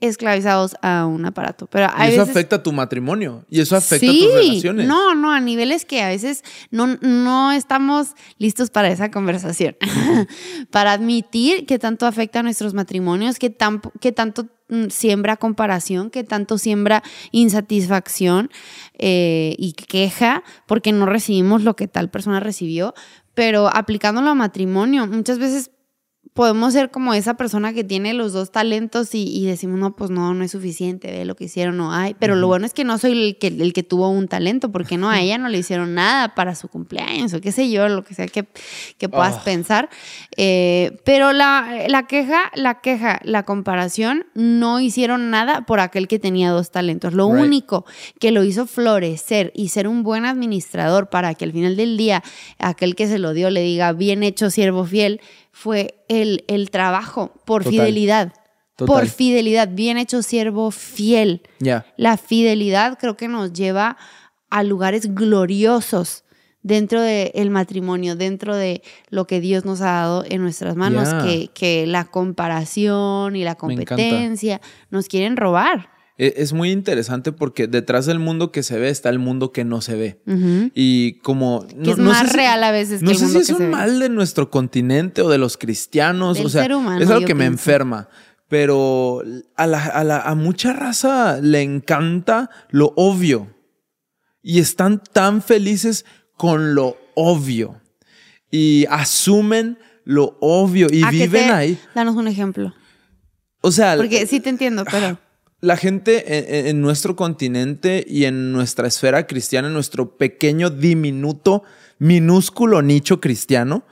Esclavizados a un aparato. Pero Y eso veces- afecta a tu matrimonio. Y eso afecta sí, a tus relaciones. No, no, a niveles que a veces no, no estamos listos para esa conversación. para admitir que tanto afecta a nuestros matrimonios, que, tan, que tanto mm, siembra comparación, que tanto siembra insatisfacción eh, y queja porque no recibimos lo que tal persona recibió. Pero aplicándolo a matrimonio, muchas veces podemos ser como esa persona que tiene los dos talentos y, y decimos, no, pues no, no es suficiente, ve lo que hicieron, no hay. Pero lo bueno es que no soy el que, el que tuvo un talento, porque no, a ella no le hicieron nada para su cumpleaños o qué sé yo, lo que sea que, que puedas Ah. pensar. Eh, pero la, la queja, la queja, la comparación, no hicieron nada por aquel que tenía dos talentos. Lo Right. único que lo hizo florecer y ser un buen administrador para que al final del día aquel que se lo dio le diga, bien hecho, siervo fiel, fue el, el trabajo por Total. fidelidad. Total. Por fidelidad, bien hecho, siervo fiel. La fidelidad creo que nos lleva a lugares gloriosos dentro del matrimonio, dentro de lo que Dios nos ha dado en nuestras manos, que, que la comparación y la competencia nos quieren robar. E- Es muy interesante porque detrás del mundo que se ve está el mundo que no se ve. Y como... Que es más real a veces No que el sé mundo si es que un mal de nuestro continente o de los cristianos. Del o sea, ser humano, es algo que me enferma. Pero a, la- a la- a mucha raza le encanta lo obvio. Y están tan felices con lo obvio. Y asumen lo obvio y ¿A qué viven te- ahí. Danos un ejemplo. O sea, Porque sí te entiendo, pero. La gente en, en nuestro continente y en nuestra esfera cristiana, en nuestro pequeño, diminuto, minúsculo nicho cristiano,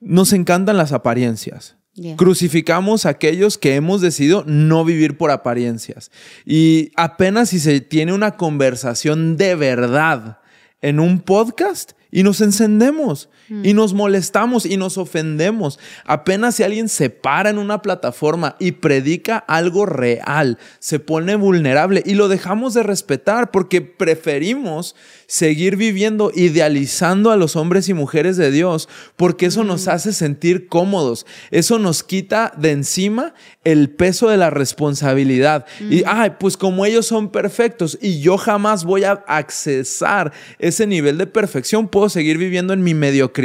nos encantan las apariencias. Yeah. Crucificamos a aquellos que hemos decidido no vivir por apariencias. Y apenas si se tiene una conversación de verdad en un podcast y nos encendemos y nos molestamos y nos ofendemos. Apenas si alguien se para en una plataforma y predica algo real, se pone vulnerable y lo dejamos de respetar porque preferimos seguir viviendo idealizando a los hombres y mujeres de Dios porque eso nos hace sentir cómodos. Eso nos quita de encima el peso de la responsabilidad. Y, ay, pues como ellos son perfectos y yo jamás voy a accesar ese nivel de perfección, puedo seguir viviendo en mi mediocridad.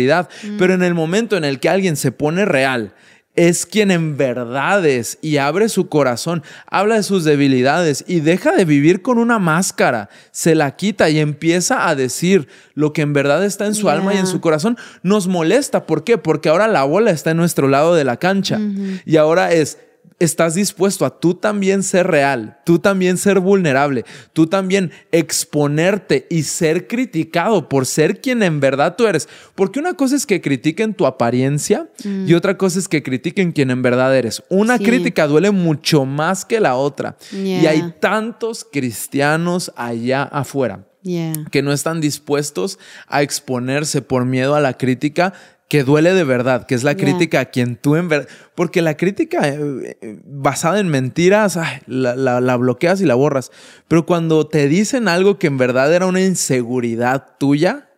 Pero en el momento en el que alguien se pone real, es quien en verdad es y abre su corazón, habla de sus debilidades y deja de vivir con una máscara, se la quita y empieza a decir lo que en verdad está en su alma y en su corazón, nos molesta. ¿Por qué? Porque ahora la bola está en nuestro lado de la cancha y ahora es... Estás dispuesto a tú también ser real, tú también ser vulnerable, tú también exponerte y ser criticado por ser quien en verdad tú eres. Porque una cosa es que critiquen tu apariencia y otra cosa es que critiquen quien en verdad eres. Una Sí. crítica duele mucho más que la otra. Y hay tantos cristianos allá afuera Yeah. que no están dispuestos a exponerse por miedo a la crítica que duele de verdad, que es la Yeah. crítica a quien tú en verdad... Porque la crítica eh, eh, basada en mentiras, ay, la, la- la bloqueas y la borras. Pero cuando te dicen algo que en verdad era una inseguridad tuya,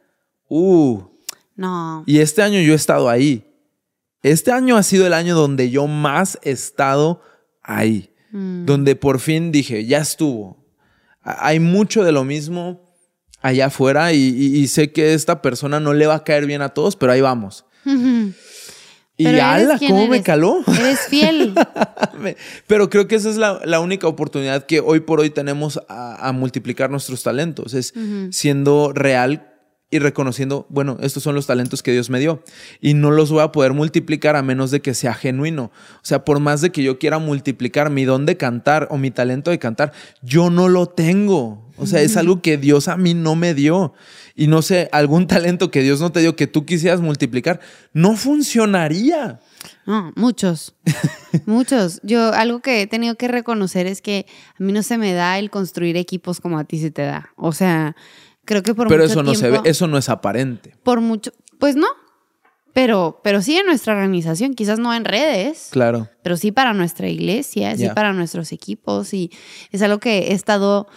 uh, No. y este año yo he estado ahí. Este año ha sido el año donde yo más he estado ahí. Donde por fin dije, ya estuvo. Hay mucho de lo mismo allá afuera y, y- y sé que esta persona no le va a caer bien a todos, pero ahí vamos. Y ala, ¿cómo me caló? Eres fiel. Pero creo que esa es la, la única oportunidad que hoy por hoy tenemos a, a multiplicar nuestros talentos. Es siendo real y reconociendo, bueno, estos son los talentos que Dios me dio y no los voy a poder multiplicar a menos de que sea genuino. O sea, por más de que yo quiera multiplicar mi don de cantar o mi talento de cantar, yo no lo tengo. O sea, es algo que Dios a mí no me dio. Y no sé, algún talento que Dios no te dio que tú quisieras multiplicar, no funcionaría. No, muchos. muchos. Yo algo que he tenido que reconocer es que a mí no se me da el construir equipos como a ti se te da. O sea, creo que por Pero mucho eso no se ve, tiempo- eso no es aparente. Por mucho, pues no. Pero, pero sí en nuestra organización, quizás no en redes, Claro. pero sí para nuestra iglesia, sí para nuestros equipos. Y es algo que he estado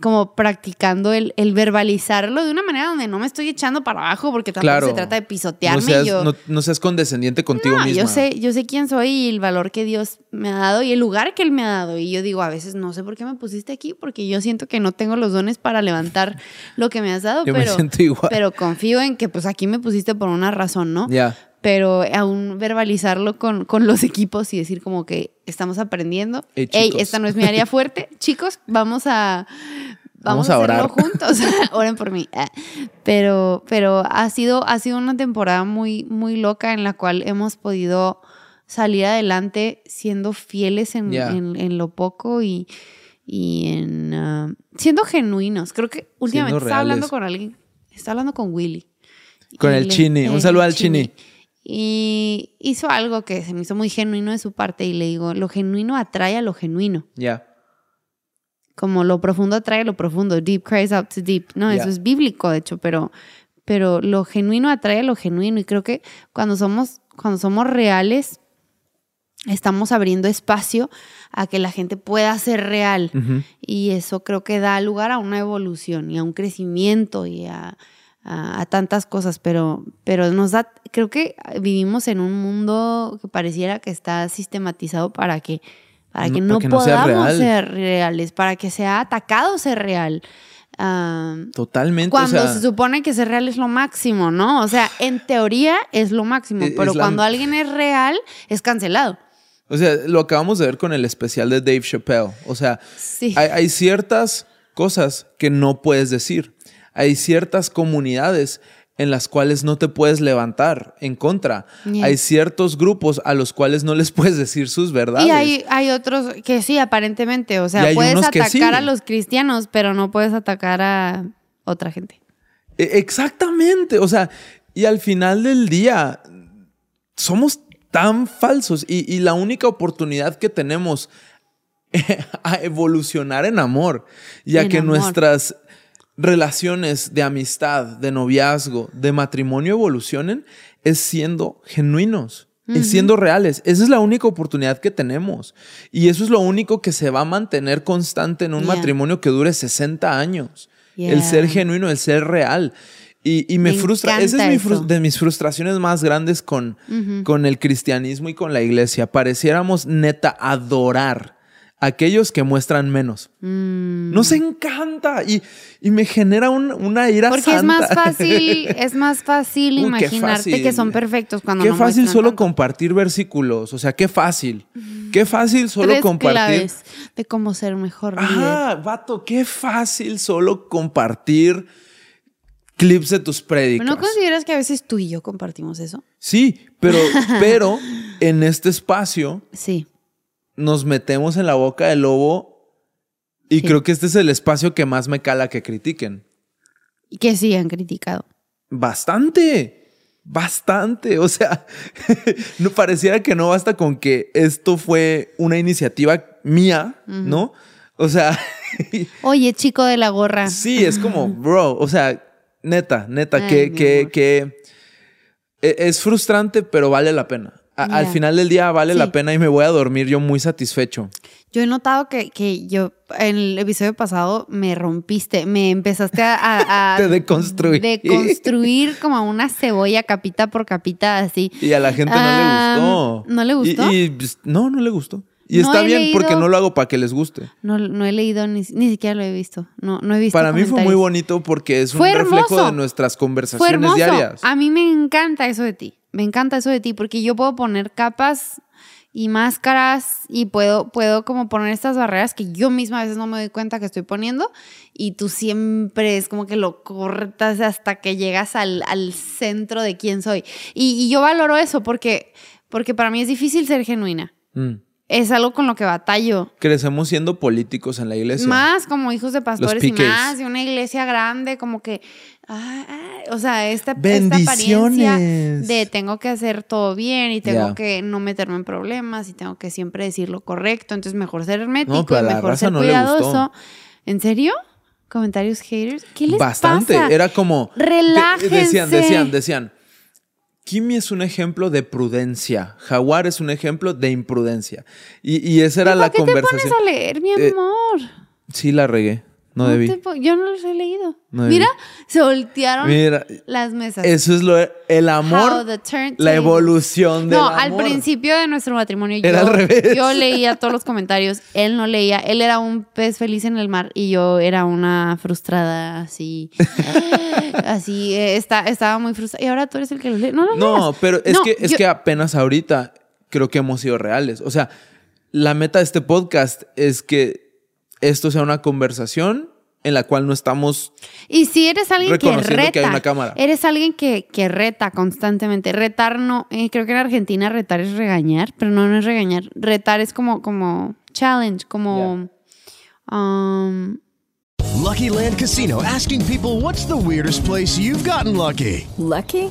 como practicando el, el verbalizarlo de una manera donde no me estoy echando para abajo, porque tampoco Claro. se trata de pisotearme. No seas, yo, no, no seas condescendiente contigo no, misma. yo sé, yo sé quién soy y el valor que Dios me ha dado y el lugar que Él me ha dado. Y yo digo, a veces no sé por qué me pusiste aquí, porque yo siento que no tengo los dones para levantar lo que me has dado, Yo me pero, siento igual. pero confío en que pues aquí me pusiste por una razón, ¿no? Ya. Pero aún verbalizarlo con, con los equipos y decir como que estamos aprendiendo. Ey, Ey, esta no es mi área fuerte. chicos, vamos a... Vamos Vamos, a a, hacerlo juntos. Oren por mí. Ah. Pero, pero ha sido, ha sido una temporada muy, muy loca en la cual hemos podido salir adelante siendo fieles en, en- en lo poco y, y en ah, siendo genuinos. Creo que últimamente estaba hablando con alguien, estaba hablando con Willy. Con el Chini. Un saludo al Chini. Y hizo algo que se me hizo muy genuino de su parte y le digo, lo genuino atrae a lo genuino. Ya. Como lo profundo atrae a lo profundo. Deep cries out to deep. No, Ya. eso es bíblico, de hecho, pero, pero lo genuino atrae a lo genuino. Y creo que cuando somos, cuando somos reales, estamos abriendo espacio a que la gente pueda ser real. Y eso creo que da lugar a una evolución y a un crecimiento y a, a- a tantas cosas. Pero, pero nos da, creo que vivimos en un mundo que pareciera que está sistematizado para que, para que No, no, para que no sea podamos real. ser reales, para que sea atacado ser real. Totalmente. cuando o sea, se supone que ser real es lo máximo, ¿no? O sea, en teoría es lo máximo, Es- pero es la- cuando alguien es real, es cancelado. o sea, lo acabamos de ver con el especial de Dave Chappelle. O sea, Sí. hay, hay ciertas cosas que no puedes decir. Hay ciertas comunidades en las cuales no te puedes levantar en contra. Hay ciertos grupos a los cuales no les puedes decir sus verdades. Y hay, hay otros que sí, aparentemente. O sea, puedes atacar sí. a los cristianos, pero no puedes atacar a otra gente. E- Exactamente. O sea, y al final del día, somos tan falsos y, y la única oportunidad que tenemos a evolucionar en amor y a En que amor. nuestras relaciones de amistad, de noviazgo, de matrimonio evolucionen es siendo genuinos. Es siendo reales. Esa es la única oportunidad que tenemos. Y eso es lo único que se va a mantener constante en un Yeah. matrimonio que dure 60 años. El ser genuino, el ser real. Y, y me, Me frustra. Esa es mi de mis frustraciones más grandes con, con el cristianismo y con la iglesia. Pareciéramos neta adorar aquellos que muestran menos. Mm. Nos encanta y, y me genera un- una ira Porque santa. es más fácil, es más fácil Uy, imaginarte fácil. que son perfectos cuando Qué no fácil solo tanto. compartir versículos. O sea, qué fácil. Qué fácil solo Tres compartir. de cómo ser mejor. Ajá, vato, qué fácil solo compartir clips de tus prédicas. ¿No consideras que a veces tú y yo compartimos eso? Sí, pero, pero en este espacio Sí. Nos metemos en la boca del lobo y Sí. creo que este es el espacio que más me cala que critiquen. Y que sí han criticado. Bastante, bastante. O sea, no pareciera que no basta con que esto fue una iniciativa mía, ¿no? O sea, Oye, chico de la gorra. sí, es como, bro, o sea, neta, neta, Ay, que, que, que e- es frustrante, pero vale la pena. A- Al final del día vale Sí. la pena y me voy a dormir yo muy satisfecho. Yo he notado que, que yo en el episodio pasado me rompiste, me empezaste a, a- a Te deconstruí. deconstruir como una cebolla capita por capita, así. Y a la gente no le gustó. ¿no le gustó? Y, y, pues, no, no le gustó. Y No está bien porque no lo hago para que les guste. No, no he leído, ni, ni siquiera lo he visto. No, no he visto. Para mí fue muy bonito porque es Fue un reflejo de nuestras conversaciones diarias. A mí me encanta eso de ti. Me encanta eso de ti porque yo puedo poner capas y máscaras y puedo, puedo como poner estas barreras que yo misma a veces no me doy cuenta que estoy poniendo y tú siempre es como que lo cortas hasta que llegas al, al centro de quién soy. Y, y yo valoro eso porque, porque para mí es difícil ser genuina. Mm. Es algo con lo que batallo. Crecemos siendo políticos en la iglesia. Más como hijos de pastores y más, de una iglesia grande, como que, o sea, esta, esta apariencia de tengo que hacer todo bien y tengo que no meterme en problemas y tengo que siempre decir lo correcto, entonces mejor ser hermético No, y la mejor ser no cuidadoso. ¿En serio? ¿Comentarios haters? ¿Qué les Bastante. pasa? Era como. de- Relájense. decían, decían, decían. Kimi es un ejemplo de prudencia. Jaguar es un ejemplo de imprudencia. Y, y esa era ¿Para la qué te conversación. pones a leer, mi Eh, amor? Sí, la regué. No, debí. yo no los he leído. No. Mira, se voltearon Mira, las mesas. eso es lo el amor, la evolución del No, al principio de nuestro matrimonio yo, Era al revés. yo leía todos los comentarios, él no leía, él era un pez feliz en el mar y yo era una frustrada así, así, eh, está, estaba muy frustrada. Y ahora tú eres el que lo lee. No, no, No, leas. pero es No, que es yo- que apenas ahorita creo que hemos sido reales. O sea, la meta de este podcast es que esto sea una conversación en la cual no estamos Y si eres alguien que reconociendo reta, que hay una cámara. eres alguien que, que reta constantemente. Retar no, eh, creo que en Argentina retar es regañar, pero no, no es regañar. Retar es como, como challenge, como... um, Lucky Land Casino asking people what's the weirdest place you've gotten lucky? Lucky?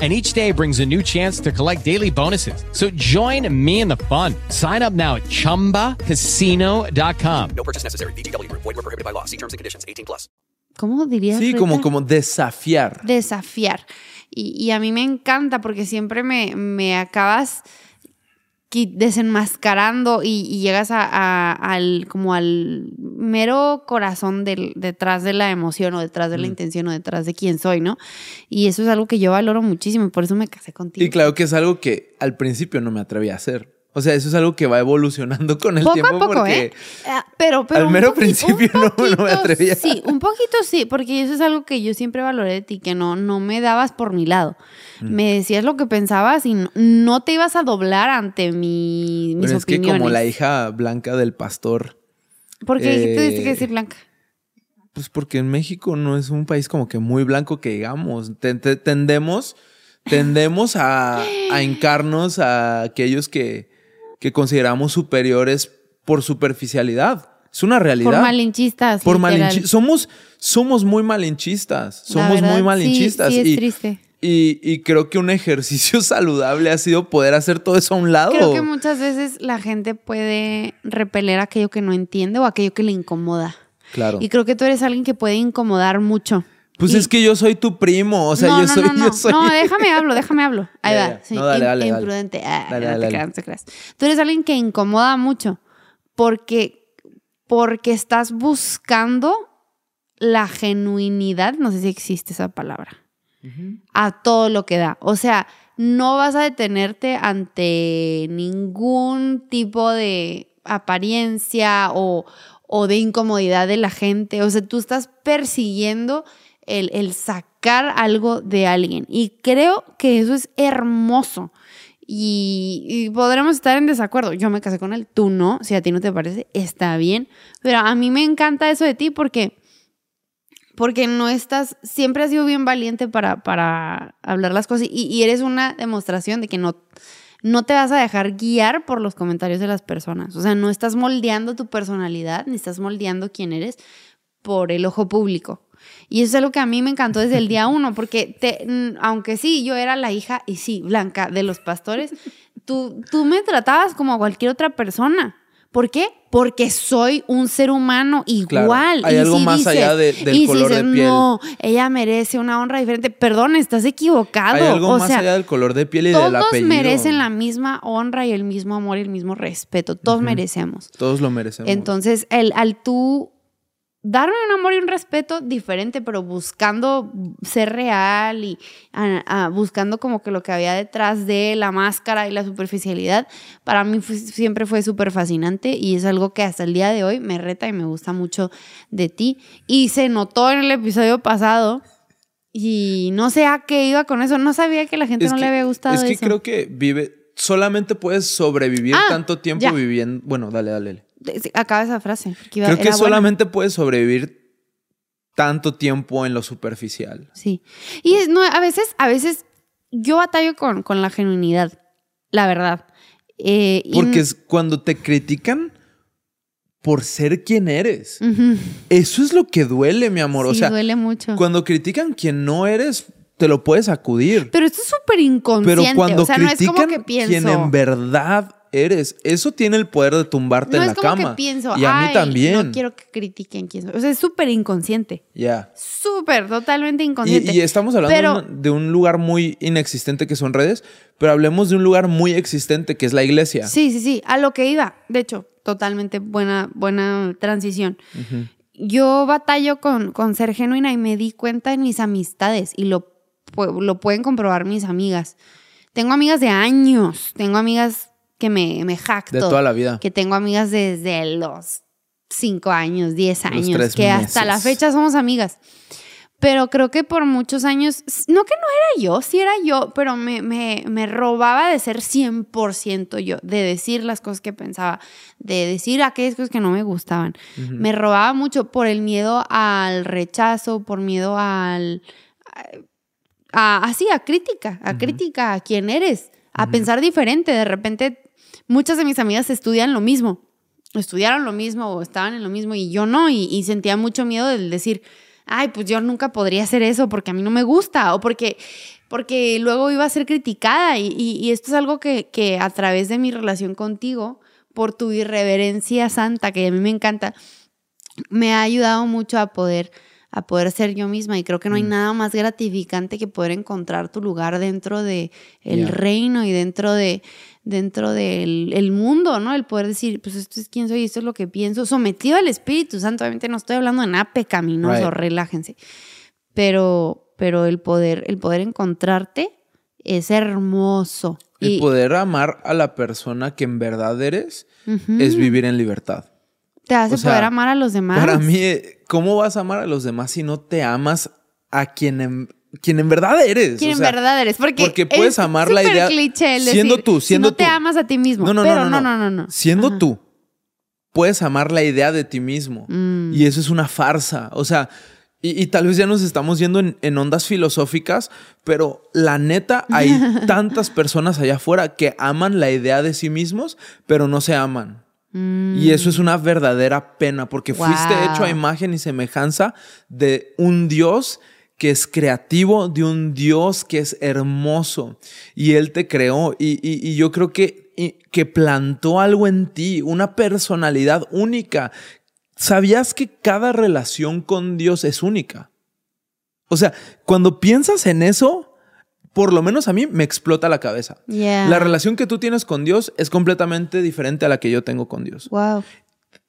And each day brings a new chance to collect daily bonuses. So join me in the fun. Sign up now at chumbacasino.com. No purchase necessary. VGW Group. Void were prohibited by law. See terms and conditions. 18 plus. ¿cómo dirías? Sí, como, como desafiar. desafiar. Y, y a mí me encanta porque siempre me, me acabas qui- desenmascarando y, y llegas a, a- al como al mero corazón del, detrás de la emoción o detrás de la intención o detrás de quién soy, ¿no? Y eso es algo que yo valoro muchísimo y por eso me casé contigo. Y claro que es algo que al principio no me atreví a hacer. O sea, eso es algo que va evolucionando con el poco tiempo a poco, porque ¿eh? Ah, Pero, pero al mero principio no, no me poquito atrevía. Sí, un poquito sí, porque eso es algo que yo siempre valoré de ti, que no, no me dabas por mi lado. Mm. Me decías lo que pensabas y no, no te ibas a doblar ante mi, mis Pero es que opiniones. como la hija blanca del pastor, ¿Por qué eh, tuviste que decir blanca? pues porque en México no es un país como que muy blanco que digamos. Te- te- tendemos, tendemos a, a hincarnos a aquellos que, que consideramos superiores por superficialidad. Es una realidad. Por malinchistas. Por malinchi- somos, somos muy malinchistas. Somos verdad, muy sí, malinchistas. Sí, es y, triste. y- y creo que un ejercicio saludable ha sido poder hacer todo eso a un lado. Creo que muchas veces la gente puede repeler aquello que no entiende o aquello que le incomoda. Claro. Y creo que tú eres alguien que puede incomodar mucho. Pues es que yo soy tu primo. O sea, no, yo no, soy. no, yo soy- No, déjame hablo, déjame hablo. Ahí Ya, va. ya. Sí, No, dale, dale, dale. imprudente. Ah, Dale, no dale, te dale. creas, no te creas. Tú eres alguien que incomoda mucho porque, porque estás buscando la genuinidad, no sé si existe esa palabra, a todo lo que da. O sea, no vas a detenerte ante ningún tipo de apariencia o, o de incomodidad de la gente. O sea, tú estás persiguiendo el, el sacar algo de alguien. Y creo que eso es hermoso. Y, y podremos estar en desacuerdo. Yo me casé con él, tú no. Si a ti no te parece, está bien. Pero a mí me encanta eso de ti porque porque no estás, siempre has sido bien valiente para, para hablar las cosas y, y eres una demostración de que no, no te vas a dejar guiar por los comentarios de las personas. O sea, no estás moldeando tu personalidad, ni estás moldeando quién eres por el ojo público. Y eso es algo que a mí me encantó desde el día uno, porque te, aunque sí, yo era la hija, y sí, blanca, de los pastores, tú, tú me tratabas como a cualquier otra persona. ¿Por qué? Porque soy un ser humano igual. hay Y algo si más allá de- del y si color de dices, piel. No, ella merece una honra diferente. Perdón, estás equivocado. Hay algo o más sea, allá del color de piel y del todos apellido. merecen la misma honra y el mismo amor y el mismo respeto. Todos merecemos. Todos lo merecemos. Entonces, el, al tú darme un amor y un respeto diferente, pero buscando ser real y buscando como que lo que había detrás de la máscara y la superficialidad, para mí fue- siempre fue súper fascinante y es algo que hasta el día de hoy me reta y me gusta mucho de ti. Y se notó en el episodio pasado. Y no sé a qué iba con eso. No sabía que la gente Es no que- le había gustado Es que eso. creo que vive. Solamente puedes sobrevivir Ah, tanto tiempo ya. viviendo. Bueno, dale, dale. dale. Acaba esa frase. iba- Creo que era buena. solamente puedes sobrevivir tanto tiempo en lo superficial. Sí. Y es- no, a veces, a veces yo batallo con, con la genuinidad, la verdad. Eh, y- Porque es cuando te critican por ser quien eres. Eso es lo que duele, mi amor. o Sí, sea, duele mucho. cuando critican quien no eres, te lo puedes acudir. Pero esto es súper inconsciente. Pero cuando o sea, no es como critican que pienso. quien en verdad eres, eso tiene el poder de tumbarte no en es la como cama. que pienso, y a mí "Ay, también. No quiero que critiquen quién soy. O sea, es súper inconsciente. Ya. Súper, totalmente Y, inconsciente. y estamos hablando Pero- de un- lugar muy inexistente que son redes, pero hablemos de un lugar muy existente que es la iglesia. Sí, sí, sí. A lo que iba. De hecho, totalmente buena, buena transición. Yo batallo con, con ser genuina y me di cuenta en mis amistades y lo, lo pueden comprobar mis amigas. Tengo amigas de años, tengo amigas que me, me jacto. De toda la vida. Que tengo amigas desde los 5 años, 10 Los años, tres que hasta la fecha somos amigas. Pero creo que por muchos años, no que no era yo, sí era yo, pero me, me, me robaba de ser 100% yo, de decir las cosas que pensaba, de decir aquellas cosas que no me gustaban. Me robaba mucho por el miedo al rechazo, por miedo al... A, así, a crítica, a crítica a quién eres, a pensar diferente. De repente, muchas de mis amigas estudian lo mismo, estudiaron lo mismo o estaban en lo mismo y yo no, y, y sentía mucho miedo del decir, ay, pues yo nunca podría hacer eso porque a mí no me gusta o porque, porque luego iba a ser criticada. Y, y- y esto es algo que, que a través de mi relación contigo, por tu irreverencia santa, que a mí me encanta, me ha ayudado mucho a poder a poder ser yo misma. Y creo que no hay Mm. nada más gratificante que poder encontrar tu lugar dentro de el reino y dentro de dentro del el mundo, ¿no? El poder decir, pues esto es quién soy, esto es lo que pienso, sometido al Espíritu Santo. Obviamente no estoy hablando de nada pecaminoso, Right. relájense. Pero, pero el poder, el poder encontrarte es hermoso. El Y poder amar a la persona que en verdad eres es vivir en libertad. te hace o sea, poder amar a los demás. Para mí, ¿cómo vas a amar a los demás si no te amas a quien en, quien en verdad eres? ¿Quién O en sea, verdad eres? Porque, porque puedes es amar la idea cliché siendo decir, tú, siendo si no te tú. amas a ti mismo. No, no, pero no, no, no, no, no. Siendo Ajá. tú, puedes amar la idea de ti mismo. Mm. Y eso es una farsa. O sea, y, y tal vez ya nos estamos yendo en, en ondas filosóficas, pero la neta, hay tantas personas allá afuera que aman la idea de sí mismos, pero no se aman. Y eso es una verdadera pena, porque fuiste Wow. hecho a imagen y semejanza de un Dios que es creativo, de un Dios que es hermoso. Y Él te creó. Y, y- y yo creo que, y- que plantó algo en ti, una personalidad única. ¿Sabías que cada relación con Dios es única? O sea, cuando piensas en eso, por lo menos a mí me explota la cabeza. Yeah. La relación que tú tienes con Dios es completamente diferente a la que yo tengo con Dios. Wow.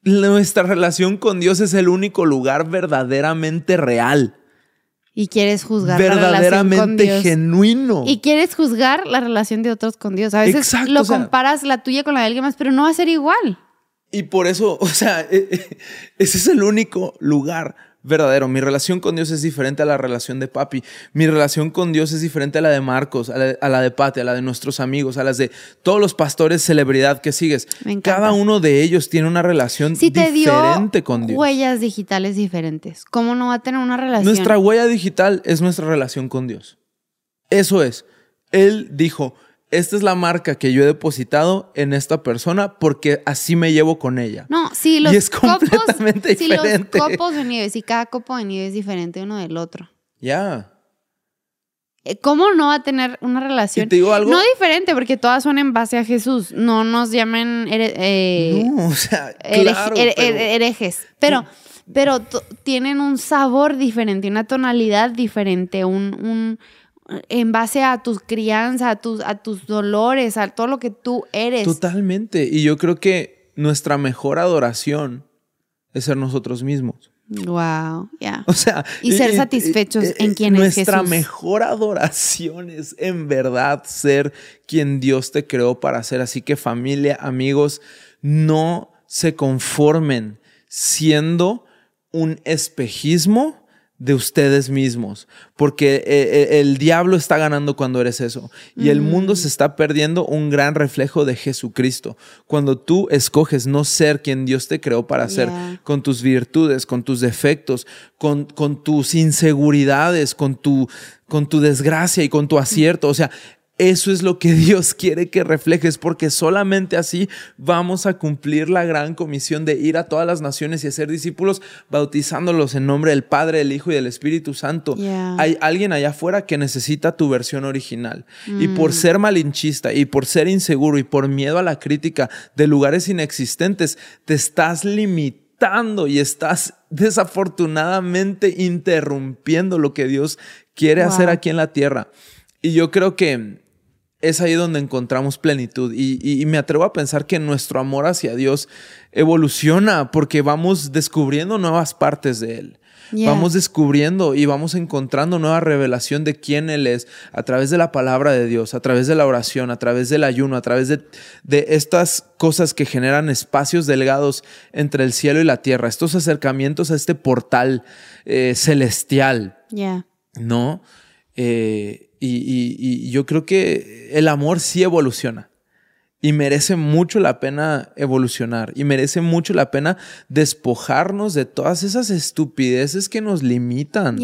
Nuestra relación con Dios es el único lugar verdaderamente real, Y quieres juzgar la relación con verdaderamente Dios. genuino. Y quieres juzgar la relación de otros con Dios. A veces Exacto, lo o sea- comparas la tuya con la de alguien más, pero no va a ser igual. Y por eso, o sea, eh, eh, ese es el único lugar verdadero. Mi relación con Dios es diferente a la relación de papi. Mi relación con Dios es diferente a la de Marcos, a la, a la de Pati, a la de nuestros amigos, a las de todos los pastores celebridad que sigues. Me. Cada uno de ellos tiene una relación Si te dio diferente con Dios. huellas digitales diferentes, ¿cómo no va a tener una relación? Nuestra huella digital es nuestra relación con Dios. Eso es. Él dijo, esta es la marca que yo he depositado en esta persona porque así me llevo con ella. No, sí, los Y es copos, completamente sí, diferente. los copos de nieve, sí, cada copo de nieve es diferente uno del otro. Ya. Eh, ¿Cómo no va a tener una relación? ¿Y te digo algo? No diferente, porque todas son en base a Jesús. No nos llamen here- eh, No, o sea, herej- claro, here- pero- here- herejes. Pero, pero tienen un sabor diferente, una tonalidad diferente, un, un- en base a tu crianza, a tus, a tus dolores, a todo lo que tú eres. Totalmente. Y yo creo que nuestra mejor adoración es ser nosotros mismos. Wow, ya. O sea, Y ser satisfechos en quien es Nuestra Jesús. mejor adoración es en verdad ser quien Dios te creó para ser. Así que familia, amigos, no se conformen siendo un espejismo de ustedes mismos, porque eh, eh, el diablo está ganando cuando eres eso y el mundo se está perdiendo un gran reflejo de Jesucristo. Cuando tú escoges no ser quien Dios te creó para ser, con tus virtudes, con tus defectos, con, con tus inseguridades, con tu, con tu desgracia y con tu acierto. O sea, eso es lo que Dios quiere que reflejes, porque solamente así vamos a cumplir la gran comisión de ir a todas las naciones y hacer discípulos, bautizándolos en nombre del Padre, del Hijo y del Espíritu Santo. Yeah. Hay alguien allá afuera que necesita tu versión original. Y Mm. por ser malinchista y por ser inseguro y por miedo a la crítica de lugares inexistentes, te estás limitando y estás desafortunadamente interrumpiendo lo que Dios quiere Wow. hacer aquí en la tierra. Y yo creo que es ahí donde encontramos plenitud. Y, y- y me atrevo a pensar que nuestro amor hacia Dios evoluciona porque vamos descubriendo nuevas partes de Él. Vamos descubriendo y vamos encontrando nueva revelación de quién Él es a través de la palabra de Dios, a través de la oración, a través del ayuno, a través de, de estas cosas que generan espacios delgados entre el cielo y la tierra, estos acercamientos a este portal eh, celestial. ¿no? Eh, y, y- y yo creo que el amor sí evoluciona. Y merece mucho la pena evolucionar. Y merece mucho la pena despojarnos de todas esas estupideces que nos limitan.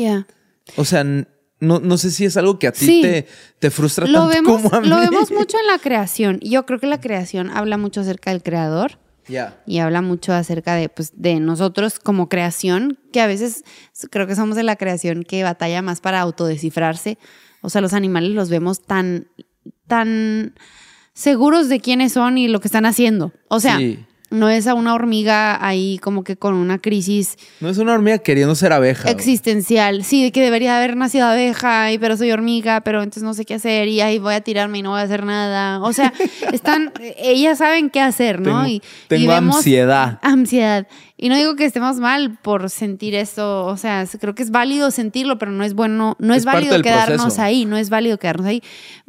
O sea, no, no sé si es algo que a ti Sí. te, te frustra Lo tanto vemos, como a mí. lo vemos mucho en la creación. Yo creo que la creación habla mucho acerca del creador. Y habla mucho acerca de, pues, de nosotros como creación, que a veces creo que somos de la creación que batalla más para autodescifrarse. O sea, los animales los vemos tan, tan seguros de quiénes son y lo que están haciendo. O sea, Sí. No es a una hormiga ahí como que con una crisis No es una hormiga queriendo ser abeja. güey. existencial. Sí, de que debería haber nacido abeja, y, pero soy hormiga, pero entonces no sé qué hacer y ahí voy a tirarme y no voy a hacer nada. O sea, están, ellas saben qué hacer, ¿no? Tengo- y, tengo y vemos- ansiedad. Ansiedad. Y no digo que estemos mal por sentir esto, o sea, creo que es válido sentirlo, pero no es bueno, no es, válido quedarnos proceso. ahí, no es válido quedarnos ahí.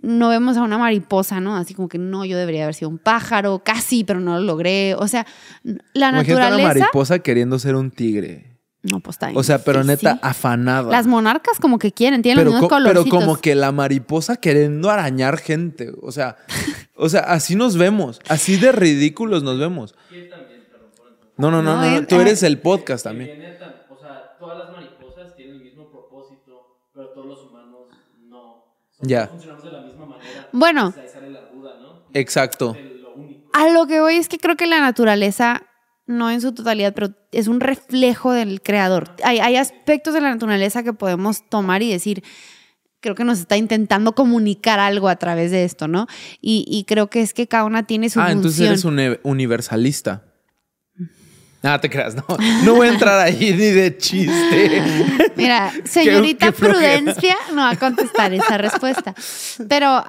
No vemos a una mariposa, ¿no? Así como que no, yo debería haber sido un pájaro, casi, pero no lo logré. O sea, la Imagínate una naturaleza... mariposa queriendo ser un tigre. No, pues está bien O sea, pero neta, afanada. Las monarcas como que quieren, tienen pero, los mismos co- pero como que la mariposa queriendo arañar gente. O sea, o sea, así nos vemos. Así de ridículos nos vemos. No, no, no, No, tú eres el podcast también. O sea, todas las mariposas tienen el mismo propósito, pero todos los humanos no. Ya. Funcionamos de la misma manera. Bueno. Ahí sale la duda, ¿no? Exacto. A lo que voy es que creo que la naturaleza, no en su totalidad, pero es un reflejo del creador. Hay, hay aspectos de la naturaleza que podemos tomar y decir, creo que nos está intentando comunicar algo a través de esto, ¿no? Y, y creo que es que cada una tiene su Ah, entonces eres un universalista. Ah, te creas, no. No voy a entrar ahí ni de chiste. Mira, señorita qué. Prudencia no va a contestar esa respuesta. Pero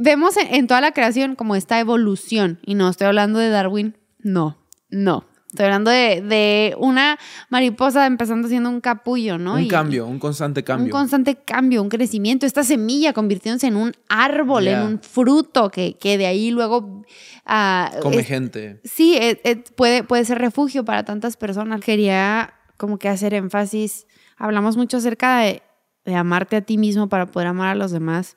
vemos en, en toda la creación como esta evolución. Y no estoy hablando de Darwin. No, no. Estoy hablando de, de una mariposa empezando siendo un capullo, ¿no? un Y- cambio, un constante cambio. Un constante cambio, un crecimiento. Esta semilla convirtiéndose en un árbol, en un fruto, que, que de ahí luego... ah, Come es- gente. Sí, eh, eh, puede, puede ser refugio para tantas personas. Quería como que hacer énfasis. Hablamos mucho acerca de, de amarte a ti mismo para poder amar a los demás.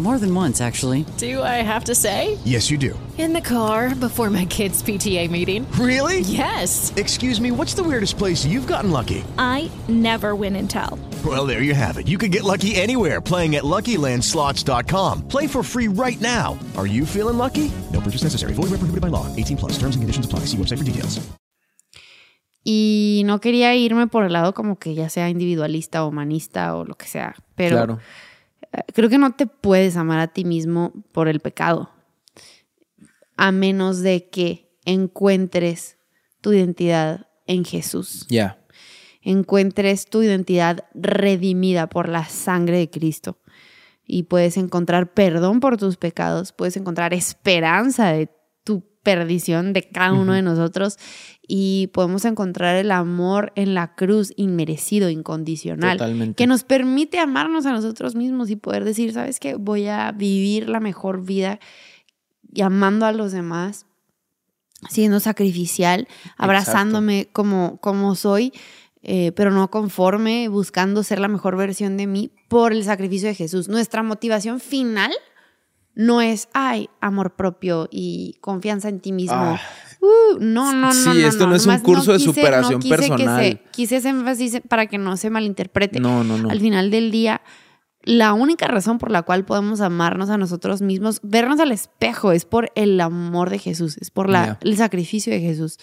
More than once, actually. Do I have to say? Yes, you do. In the car before my kids' PTA meeting. Really? Yes. Excuse me, what's the weirdest place you've gotten lucky? I never win and tell. Well, there you have it. You can get lucky anywhere playing at LuckyLandSlots.com. Play for free right now. Are you feeling lucky? No purchase necessary. Void where prohibited by law. 18 plus. Terms and conditions apply. See website for details. Y no quería irme por el lado como que ya sea individualista o humanista o lo que sea. Pero Claro. Creo que no te puedes amar a ti mismo por el pecado. A menos de que encuentres tu identidad en Jesús. Ya. encuentres tu identidad redimida por la sangre de Cristo. Y puedes encontrar perdón por tus pecados, puedes encontrar esperanza de perdición de cada uno de nosotros y podemos encontrar el amor en la cruz inmerecido, incondicional, Totalmente. que nos permite amarnos a nosotros mismos y poder decir, ¿sabes qué? Voy a vivir la mejor vida y amando a los demás, siendo sacrificial, abrazándome como, como soy, eh, pero no conforme, buscando ser la mejor versión de mí por el sacrificio de Jesús. Nuestra motivación final no es, ay, amor propio y confianza en ti mismo. Ah. Uh, no, no, no. Sí, esto no es un curso de quise- superación quise que personal. se- quise ese énfasis para que no se malinterprete. No, no, no. Al final del día, la única razón por la cual podemos amarnos a nosotros mismos, vernos al espejo, es por el amor de Jesús, es por la, el sacrificio de Jesús.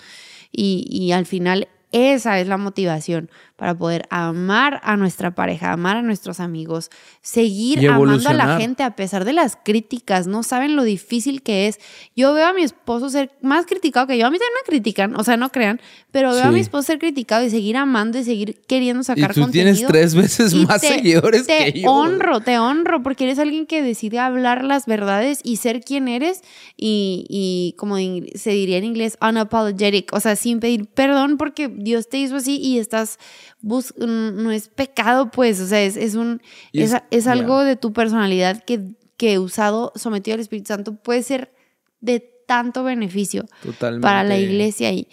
Y, y al final, esa es la motivación para poder amar a nuestra pareja, amar a nuestros amigos, seguir Y amando a la gente a pesar de las críticas. No saben lo difícil que es. Yo veo a mi esposo ser más criticado que yo. A mí también me critican, o sea, no crean, pero veo a Sí. mi esposo ser criticado y seguir amando y seguir queriendo Y sacar tú tienes contenido. tres veces Y más te- seguidores te que yo. honro, te honro, porque eres alguien que decide hablar las verdades y ser quien eres y, y como se diría en inglés, unapologetic, o sea, sin pedir perdón porque Dios te hizo así y estás, bus no es pecado, pues, o sea, es, es un, es, es- algo de tu personalidad que, que usado, sometido al Espíritu Santo, puede ser de tanto beneficio Totalmente. para la iglesia y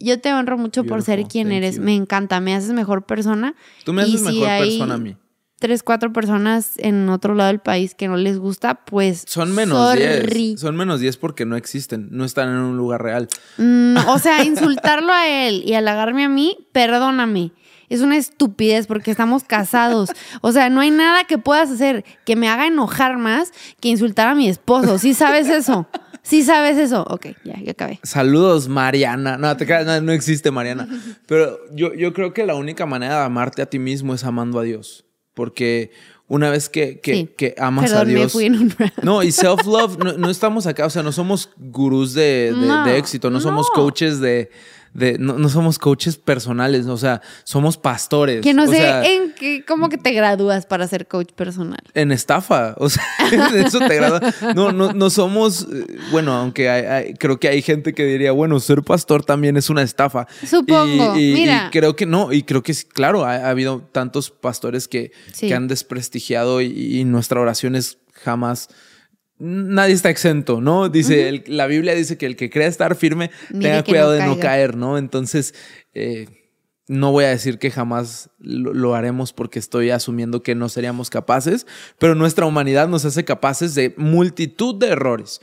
yo te honro mucho por ser quien thank eres, you. me encanta, me haces mejor persona. Tú me Y haces si mejor hay persona a mí. Tres, cuatro personas en otro lado del país que no les gusta, pues. Son menos. 10. Son menos 10 porque no existen. No están en un lugar real. Mm, o sea, insultarlo a él y halagarme a mí, perdóname. Es una estupidez porque estamos casados. O sea, no hay nada que puedas hacer que me haga enojar más que insultar a mi esposo. ¿Sí sabes eso? Sí sabes eso. Ok, ya, ya acabé. Saludos, Mariana. No, te creas, no, no existe Mariana. Pero yo, yo creo que la única manera de amarte a ti mismo es amando a Dios. Porque una vez que, que, Sí. que amas Perdón, a me Dios. fui en un rant. No, y self-love, no, no estamos acá, o sea, no somos gurús de, de- No, de éxito, no, somos coaches de. De no, no somos coaches personales, o sea, somos pastores. Que no o sé sea, en qué, cómo que te gradúas para ser coach personal. en estafa, o sea, eso te grada. No, no, no somos, eh, bueno, aunque hay- hay- creo que hay gente que diría, bueno, ser pastor también es una estafa. Supongo, Y, y- y mira. creo que no, y creo que claro, ha, ha habido tantos pastores que, Sí. que han desprestigiado y, y nuestra oración es jamás. Nadie está exento, ¿no? Dice, el- la Biblia dice que el que crea estar firme Mire tenga cuidado no de no caer, ¿no? Entonces, eh, no voy a decir que jamás lo, lo haremos porque estoy asumiendo que no seríamos capaces, pero nuestra humanidad nos hace capaces de multitud de errores.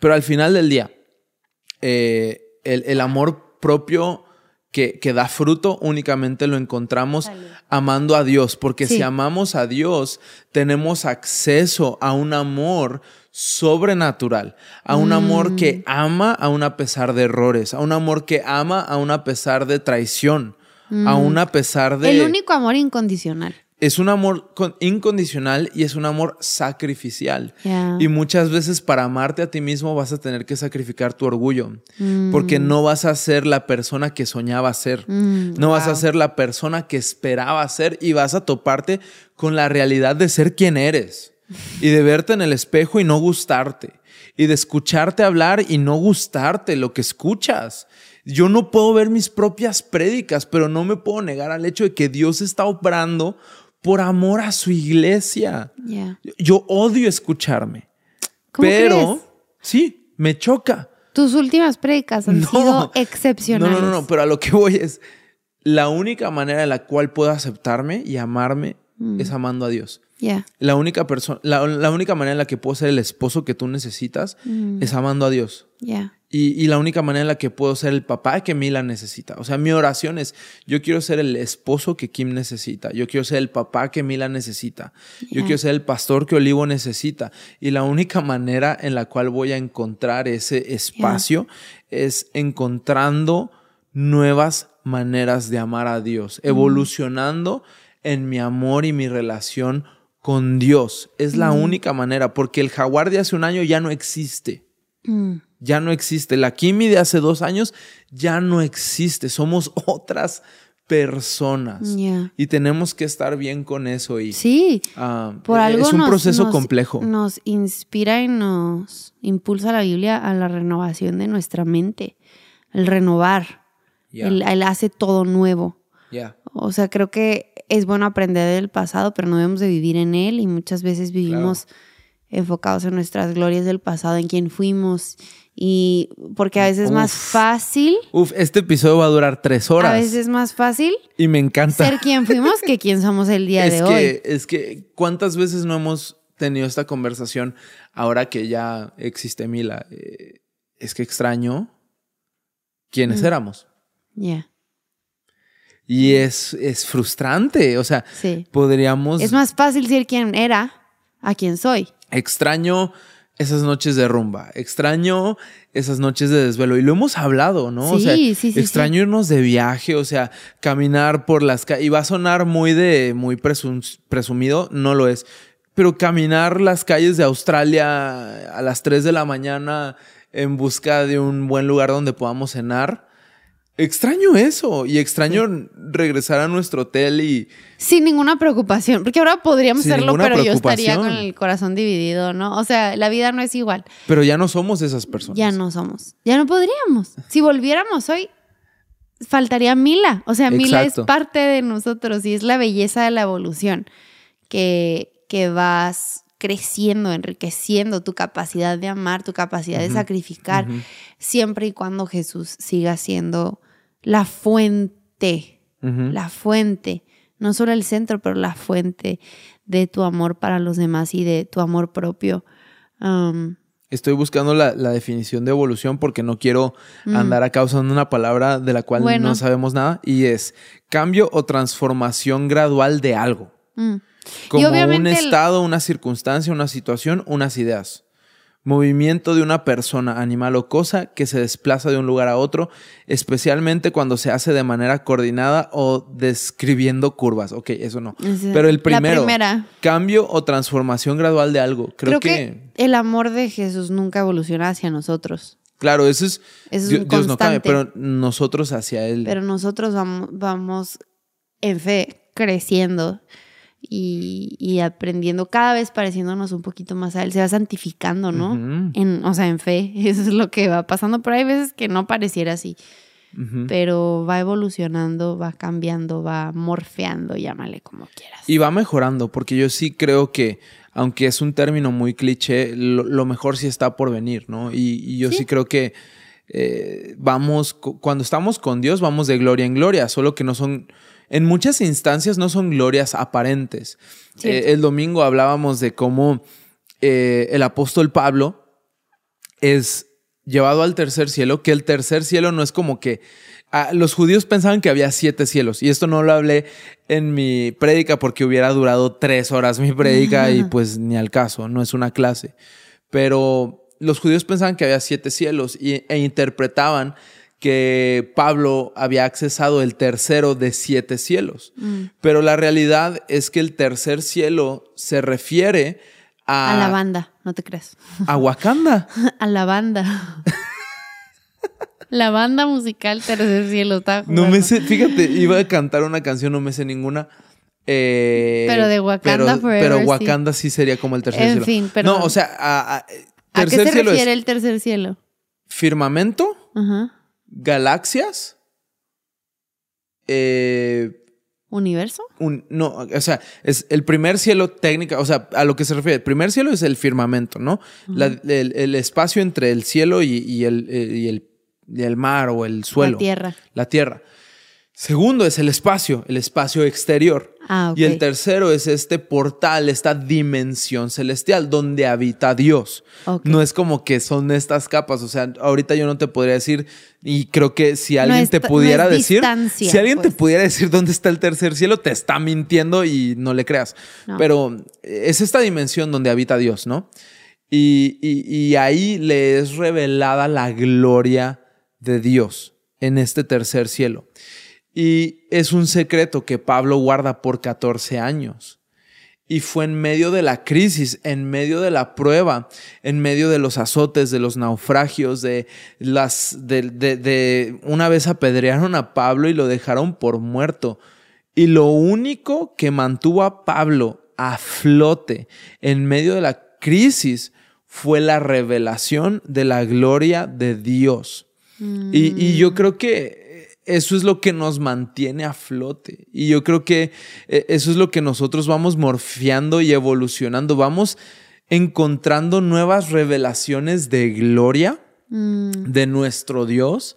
Pero al final del día, eh, el, el amor propio que, que da fruto únicamente lo encontramos amando a Dios, porque Sí. si amamos a Dios, tenemos acceso a un amor sobrenatural, a un amor Mm. que ama aún a pesar de errores, a un amor que ama aún a pesar de traición, Mm. aún a pesar de... El único amor incondicional. Es un amor con- incondicional y es un amor sacrificial. Y muchas veces para amarte a ti mismo vas a tener que sacrificar tu orgullo, Mm. porque no vas a ser la persona que soñaba ser, Mm, no vas a ser la persona que esperaba ser y vas a toparte con la realidad de ser quien eres y de verte en el espejo y no gustarte y de escucharte hablar y no gustarte lo que escuchas. Yo no puedo ver mis propias prédicas, pero no me puedo negar al hecho de que Dios está obrando por amor a su iglesia. Yo odio escucharme, ¿Cómo pero crees? sí, me choca. Tus últimas prédicas han No. sido excepcionales. no, no, no, pero a lo que voy es, la única manera en la cual puedo aceptarme y amarme Mm. es amando a Dios. Ya. La única persona, la, la única manera en la que puedo ser el esposo que tú necesitas Mm. es amando a Dios. Ya. Y, y la única manera en la que puedo ser el papá que Mila necesita. O sea, mi oración es, yo quiero ser el esposo que Kim necesita. Yo quiero ser el papá que Mila necesita. Yo quiero ser el pastor que Olivo necesita. Y la única manera en la cual voy a encontrar ese espacio es encontrando nuevas maneras de amar a Dios, evolucionando en mi amor y mi relación con Dios. Es la Mm. única manera, porque el jaguar de hace un año ya no existe Mm. ya no existe. La Kimi de hace dos años ya no existe. Somos otras personas. Y tenemos que estar bien con eso. Y, Sí. ah, Por algo es un nos- proceso nos- complejo. Nos inspira y nos impulsa la Biblia a la renovación de nuestra mente. El renovar. Él hace todo nuevo. O sea, creo que es bueno aprender del pasado, pero no debemos de vivir en él y muchas veces vivimos enfocados en nuestras glorias del pasado, en quién fuimos y porque a veces es más fácil, Uf, este episodio va a durar tres horas. a veces es más fácil y me encanta. ser quien fuimos que quien somos el día es de que, hoy. Es que, ¿cuántas veces no hemos tenido esta conversación ahora que ya existe Mila? Eh, es que extraño quiénes Mm. éramos. Ya. Y es, es frustrante. O sea, Sí. podríamos. Es más fácil ser quien era a quien soy. Extraño esas noches de rumba. Extraño esas noches de desvelo. Y lo hemos hablado, ¿no? o Sí, sea, sí, sí, extraño irnos de viaje, o sea, caminar por las calles. Y va a sonar muy de muy presum- presumido, no lo es. Pero caminar las calles de Australia a las 3 de la mañana en busca de un buen lugar donde podamos cenar. Extraño eso y extraño regresar a nuestro hotel y Sin ninguna preocupación, porque ahora podríamos Sin hacerlo, pero yo estaría con el corazón dividido, ¿no? O sea, la vida no es igual. pero ya no somos esas personas. Ya no somos. Ya no podríamos. Si volviéramos hoy, faltaría Mila. O sea, Mila Exacto. es parte de nosotros y es la belleza de la evolución que, que vas creciendo, enriqueciendo tu capacidad de amar, tu capacidad de sacrificar, siempre y cuando Jesús siga siendo la fuente, la fuente, no solo el centro, pero la fuente de tu amor para los demás y de tu amor propio. Um, Estoy buscando la, la definición de evolución porque no quiero Mm. andar acá usando una palabra de la cual Bueno. no sabemos nada y es cambio o transformación gradual de algo. mm. Como un el- estado, una circunstancia, una situación, unas ideas. Movimiento de una persona, animal o cosa que se desplaza de un lugar a otro, especialmente cuando se hace de manera coordinada o describiendo curvas. Ok, eso no. Pero el la primero, primera. cambio o transformación gradual de algo. Creo, Creo, que, el amor de Jesús nunca evoluciona hacia nosotros. claro, eso es, Eso es Dios, Dios no cambia, pero nosotros hacia Él. Pero nosotros vamos, vamos en fe creciendo y, y aprendiendo, cada vez pareciéndonos un poquito más a Él. Se va santificando, ¿no? En, o sea, en fe. Eso es lo que va pasando. Pero hay veces que no pareciera así. Pero va evolucionando, va cambiando, va morfeando, llámale como quieras. Y va mejorando, porque yo sí creo que, aunque es un término muy cliché, lo, lo mejor sí está por venir, ¿no? Y, y yo sí, creo que eh, vamos, cu- cuando estamos con Dios, vamos de gloria en gloria, solo que no son, en muchas instancias no son glorias aparentes. Eh, el domingo hablábamos de cómo eh, el apóstol Pablo es llevado al tercer cielo, que el tercer cielo no es como que ah, los judíos pensaban que había siete cielos, y esto no lo hablé en mi prédica porque hubiera durado tres horas mi prédica y pues ni al caso, no es una clase. Pero los judíos pensaban que había siete cielos y- e interpretaban que Pablo había accesado el tercero de siete cielos. Mm. Pero la realidad es que el tercer cielo se refiere a, A la banda, no te creas. a Wakanda. A la banda. la banda musical Tercer Cielo está No me sé, fíjate, iba a cantar una canción, no me sé ninguna. Eh, Pero de Wakanda pero, Forever, pero. Wakanda sí. sería como el tercer En cielo. fin, perdón. No, o sea, a- a- ¿A qué tercer se cielo refiere es el tercer cielo? firmamento, Ajá. Galaxias, eh, ¿Universo? un- no, o sea, es el primer cielo técnica, o sea, a lo que se refiere, el primer cielo es el firmamento, ¿no? La- el, el espacio entre el cielo y, y el, eh, y el- y el mar o el suelo. La tierra. La tierra. Segundo es el espacio, el espacio exterior. Ah. Y el tercero es este portal, esta dimensión celestial donde habita Dios. No es como que son estas capas. O sea, ahorita yo no te podría decir, y creo que si alguien es te no pudiera decir, si alguien te pues. pudiera decir dónde está el tercer cielo, te está mintiendo y no le creas. No. Pero es esta dimensión donde habita Dios, ¿no? Y, y- y ahí le es revelada la gloria de Dios en este tercer cielo. Y es un secreto que Pablo guarda por 14 años. Y fue en medio de la crisis, en medio de la prueba, en medio de los azotes, de los naufragios, de las. de, de- de- una vez apedrearon a Pablo y lo dejaron por muerto. Y lo único que mantuvo a Pablo a flote en medio de la crisis fue la revelación de la gloria de Dios. Y, y yo creo que eso es lo que nos mantiene a flote. Y yo creo que eh, eso es lo que nosotros vamos morfeando y evolucionando. Vamos encontrando nuevas revelaciones de gloria Mm, de nuestro Dios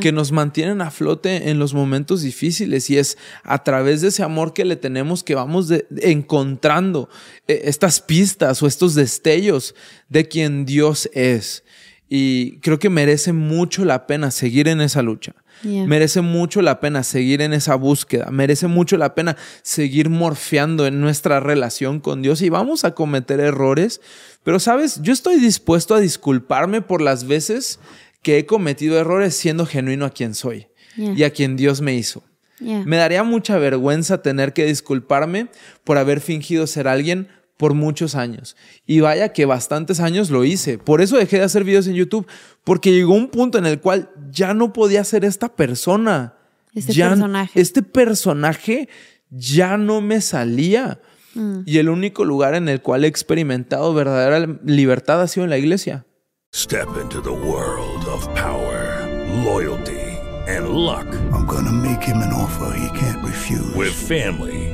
que nos mantienen a flote en los momentos difíciles y es a través de ese amor que le tenemos que vamos de- encontrando eh, estas pistas o estos destellos de quien Dios es. Y creo que merece mucho la pena seguir en esa lucha. Yeah. Merece mucho la pena seguir en esa búsqueda. Merece mucho la pena seguir morfeando en nuestra relación con Dios y vamos a cometer errores. Pero sabes, yo estoy dispuesto a disculparme por las veces que he cometido errores siendo genuino a quien soy Yeah. y a quien Dios me hizo. Yeah. Me daría mucha vergüenza tener que disculparme por haber fingido ser alguien por muchos años. Y vaya que bastantes años lo hice. Por eso dejé de hacer videos en YouTube, porque llegó un punto en el cual ya no podía ser esta persona. Este Ya- personaje. Este personaje ya no me salía. Mm. Y el único lugar en el cual he experimentado verdadera libertad ha sido en la iglesia. Step into the world of power, loyalty, and luck. I'm gonna make him an offer he can't refuse. With family,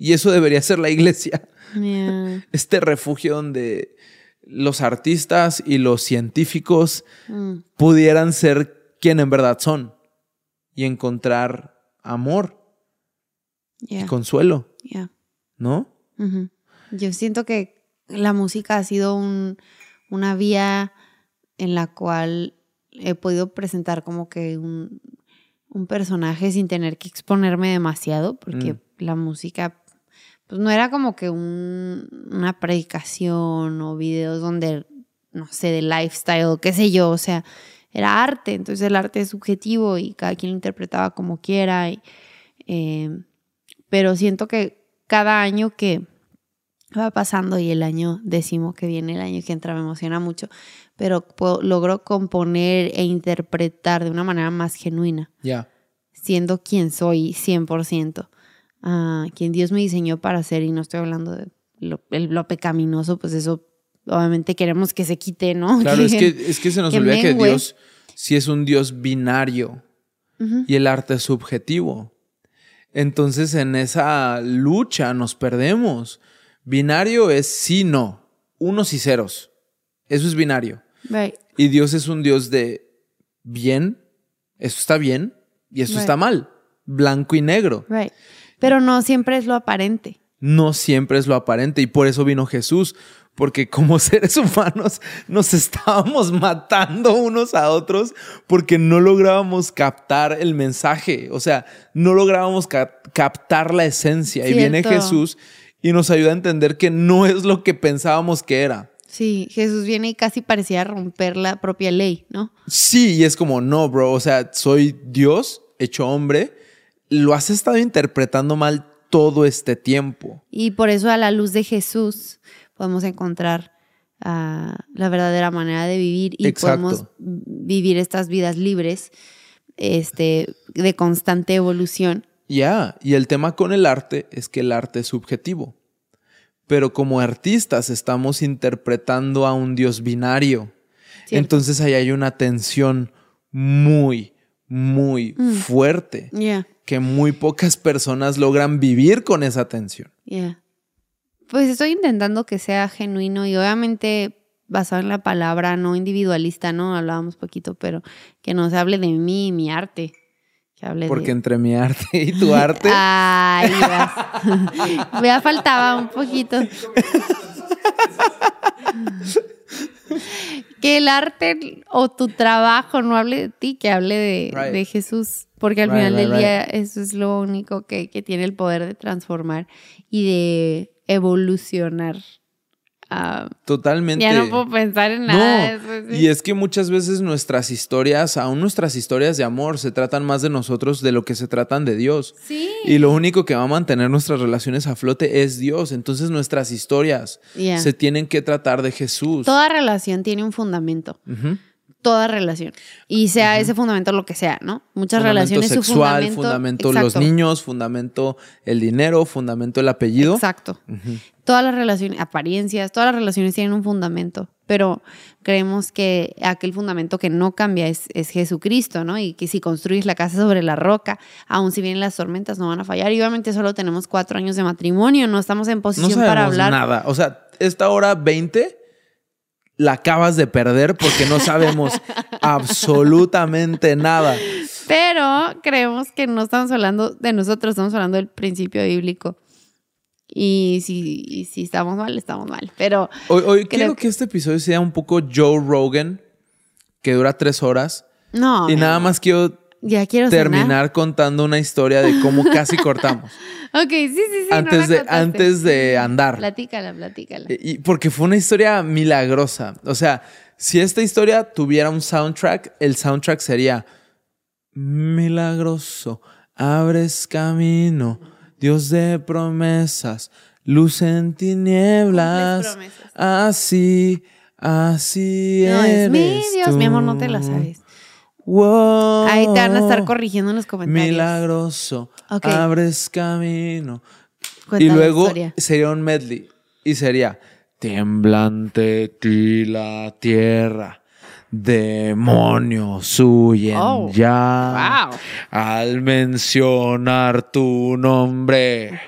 Y eso debería ser la iglesia. Yeah. Este refugio donde los artistas y los científicos Mm. pudieran ser quien en verdad son. y encontrar amor Yeah. y consuelo, Yeah. ¿no? Ujú. Yo siento que la música ha sido un- una vía en la cual he podido presentar como que un, un personaje sin tener que exponerme demasiado, porque Mm. la música pues no era como que un- una predicación o videos donde, no sé, de lifestyle, qué sé yo, o sea, era arte, entonces el arte es subjetivo y cada quien lo interpretaba como quiera, y, eh, pero siento que cada año que va pasando y el año décimo que viene, el año que entra, me emociona mucho, pero puedo- logro componer e interpretar de una manera más genuina, Ya. siendo quien soy 100%, ah, quien Dios me diseñó para ser, y no estoy hablando de lo, el- lo pecaminoso, pues eso obviamente queremos que se quite, ¿no? Claro, es que, es que se nos que olvida que. Dios sí es un Dios binario y el arte es subjetivo. Entonces en esa lucha nos perdemos. Binario es sí, no, unos y ceros. Eso es binario. Right. Y Dios es un Dios de bien, eso está bien y eso Right. está mal, blanco y negro. Right. Pero no siempre es lo aparente. No siempre es lo aparente y por eso vino Jesús, porque como seres humanos nos estábamos matando unos a otros porque no lográbamos captar el mensaje, o sea, no lográbamos cap- captar la esencia. Y viene. Jesús y nos ayuda a entender que no es lo que pensábamos que era. Sí, Jesús viene y casi parecía romper la propia ley, ¿no? Sí, y es como, no, bro, o sea, soy Dios hecho hombre, lo has estado interpretando mal todo este tiempo. Y por eso a la luz de Jesús podemos encontrar ah, la verdadera manera de vivir y Exacto. podemos vivir estas vidas libres este, de constante evolución. Ya, y el tema con el arte es que el arte es subjetivo. Pero como artistas estamos interpretando a un Dios binario. Cierto. Entonces ahí hay una tensión muy, muy Mm. fuerte Yeah, que muy pocas personas logran vivir con esa tensión. yeah. Pues estoy intentando que sea genuino y obviamente basado en la palabra, no individualista, ¿no? Hablábamos poquito, pero que no se hable de mí y mi arte. Que hable Porque de... entre mi arte y tu arte, Ay, ya. ya faltaba un poquito. que el arte o tu trabajo no hable de ti, que hable de, Right. de Jesús. Porque al Right, final right, del día eso es lo único que, que tiene el poder de transformar y de evolucionar. Ah, totalmente. ya no puedo pensar en nada de eso. sí. Y es que muchas veces nuestras historias, aún nuestras historias de amor, se tratan más de nosotros de lo que se tratan de Dios. Sí. Y lo único que va a mantener nuestras relaciones a flote es Dios. Entonces nuestras historias Yeah. se tienen que tratar de Jesús. Toda relación tiene un fundamento. Ujú. Toda relación. Y sea ese fundamento lo que sea, ¿no? Muchas Fundamento relaciones su sexual, fundamento. fundamento los Exacto. niños, fundamento el dinero, fundamento el apellido. Exacto. Ujú. Todas las relaciones, apariencias, todas las relaciones tienen un fundamento, pero creemos que aquel fundamento que no cambia es, es Jesucristo, ¿no? Y que si construyes la casa sobre la roca, aun si vienen las tormentas, no van a fallar. Y obviamente solo tenemos cuatro años de matrimonio, no estamos en No posición sabemos para hablar. nada. O sea, esta hora 20 la acabas de perder porque no sabemos absolutamente nada. Pero creemos que no estamos hablando de nosotros, estamos hablando del principio bíblico. Y si, y si estamos mal, estamos mal. Pero Hoy, quiero que- que este episodio sea un poco Joe Rogan, que dura tres horas. no. y nada más quiero Ya quiero cenar. terminar contando una historia de cómo casi cortamos. Ok, sí, sí, sí. antes, de, contaste. antes de andar. Platícala, platícala. Y porque fue una historia milagrosa. O sea, si esta historia tuviera un soundtrack, el soundtrack sería milagroso, abres camino, Dios de promesas, luz en tinieblas. Así, así No, es eres mi Dios, mi amor, no te la tú. sabes. Wow. Ahí te van a estar corrigiendo en los comentarios. Milagroso, Ok. abres camino. Cuenta y luego sería un medley. Y sería temblante ti la tierra. Demonios huyen Oh, ya wow. al mencionar tu nombre.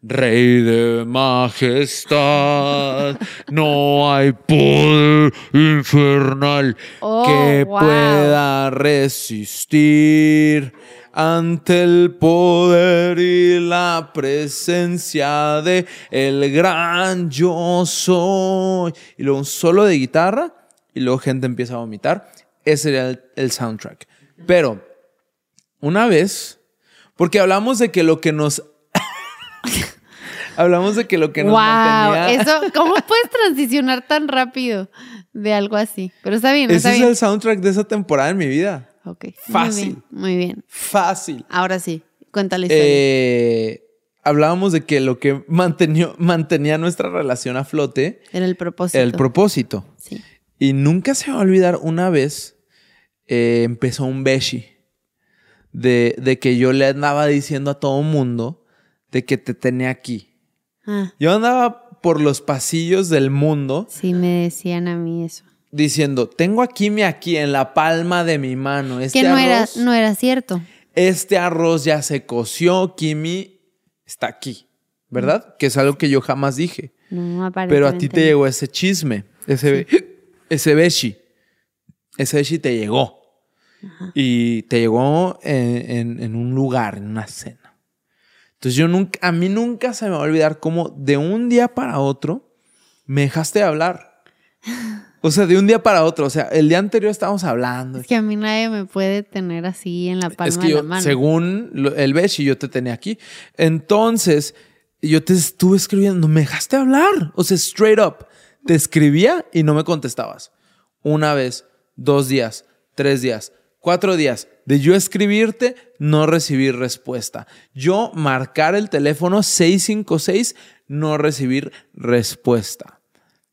Rey de majestad, no hay poder infernal Oh, que wow. pueda resistir ante el poder y la presencia de el gran yo soy. Y luego un solo de guitarra y luego gente empieza a vomitar. Ese sería el, el soundtrack. Pero una vez, porque hablamos de que lo que nos hablamos de que lo que nos wow, mantenía eso, ¿cómo puedes transicionar tan rápido de algo así? Pero está bien, Ese está es bien. el soundtrack de esa temporada en mi vida. Ok, muy Fácil. bien, Muy bien. Fácil. Ahora sí, cuéntale. Eh, hablábamos de que lo que mantenía, mantenía nuestra relación a flote Era el propósito. era el propósito. Sí. Y nunca se va a olvidar, una vez eh, empezó un beshi de, de que yo le andaba diciendo a todo mundo de que te tenía aquí. Ah, Yo andaba por los pasillos del mundo sí, me decían a mí eso. diciendo, tengo aquí mi aquí en la palma de mi mano. Este que no era, no era cierto. este arroz ya se coció, Kimi está aquí, ¿verdad? Que es algo que yo jamás dije. No, Pero a ti te llegó ese chisme, ese, ese beshi. Ese beshi te llegó. Y te llegó en, en- en un lugar, en una cena. Entonces yo nunca, a mí nunca se me va a olvidar cómo de un día para otro me dejaste de hablar. O sea, de un día para otro. O sea, el día anterior estábamos hablando. Es que a mí nadie me puede tener así en la palma Es que de yo, la mano. según el Beshi, yo te tenía aquí. Entonces, yo te estuve escribiendo, me dejaste hablar. O sea, straight up. Te escribía y no me contestabas. Una vez, dos días, tres días, cuatro días. De yo escribirte, no recibir respuesta. Yo marcar el teléfono 656, no recibir respuesta.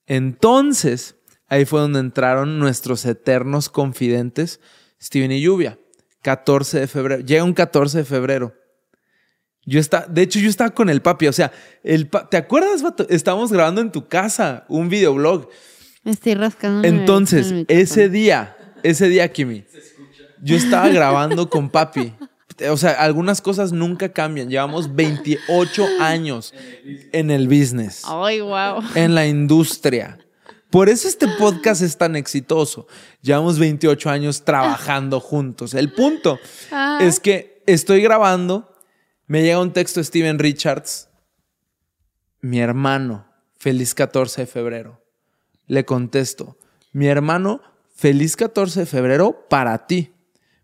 Entonces, ahí fue donde entraron nuestros eternos confidentes, Steven y Lluvia. 14 de febrero. Llega un 14 de febrero. Yo estaba, de hecho, yo estaba con el papi. O sea, el pa- ¿te acuerdas, vato? Estábamos grabando en tu casa un videoblog. Me estoy rascando. Entonces, en ese día, ese día, Kimi, yo estaba grabando con papi. O sea, algunas cosas nunca cambian. Llevamos 28 años en el business Ay, wow. en la industria. Por eso este podcast es tan exitoso. Llevamos 28 años trabajando juntos. El punto Ah. es que estoy grabando, me llega un texto de Steven Richards, mi hermano, feliz 14 de febrero. Le contesto, mi hermano, feliz 14 de febrero para ti.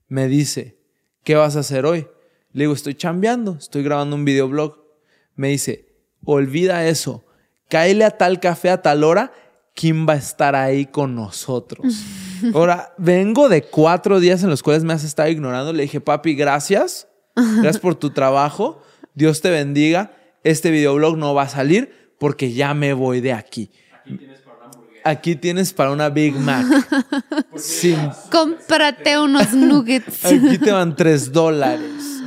Me dice, ¿qué vas a hacer hoy? Le digo, estoy chambeando, estoy grabando un videoblog. Me dice, olvida eso, cáele a tal café a tal hora, Kim va a estar ahí con nosotros. Ahora, vengo de cuatro días en los cuales me has estado ignorando. Le dije, papi, gracias. Gracias por tu trabajo. Dios te bendiga. Este videoblog no va a salir porque ya me voy de aquí. Aquí tienes para una Big Mac. Sin Cómprate unos nuggets. Aquí te van tres dólares.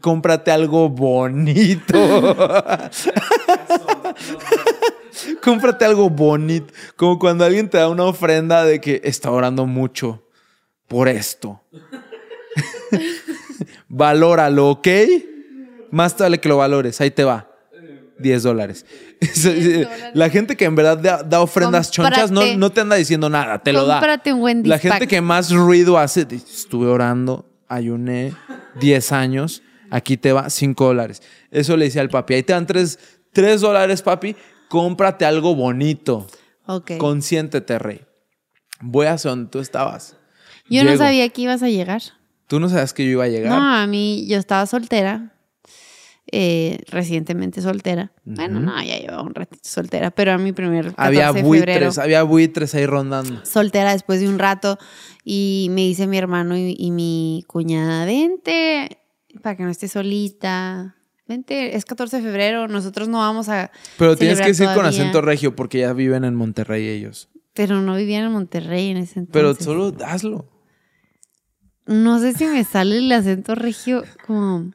Cómprate algo bonito. Cómprate algo bonito. Como cuando alguien te da una ofrenda de que está orando mucho por esto. Valóralo, ¿ok? Más te vale que lo valores. Ahí te va. 10 dólares. La gente que en verdad da, da ofrendas chonchas no, no te anda diciendo nada, te lo da. Un Wendy's La gente que más ruido hace, estuve orando, ayuné 10 años, aquí te va 5 dólares. Eso le decía al papi, ahí te dan 3, dólares, papi, cómprate algo bonito. Ok. Consiéntete, rey. Voy hacia donde tú estabas. Yo no sabía que ibas a llegar. Tú no sabías que yo iba a llegar. No, a mí, yo estaba soltera. eh, recientemente soltera. Bueno, no, ya llevaba un ratito soltera, pero a mi primer 14 había de buitres, febrero. había buitres ahí rondando. soltera después de un rato y me dice mi hermano y, y mi cuñada, vente para que no estés solita. Vente, es 14 de febrero, nosotros no vamos a... Pero tienes que decir con todavía". acento regio porque ya viven en Monterrey ellos. Pero no vivían en Monterrey en ese entonces. Pero solo hazlo. No sé si me sale el acento regio como...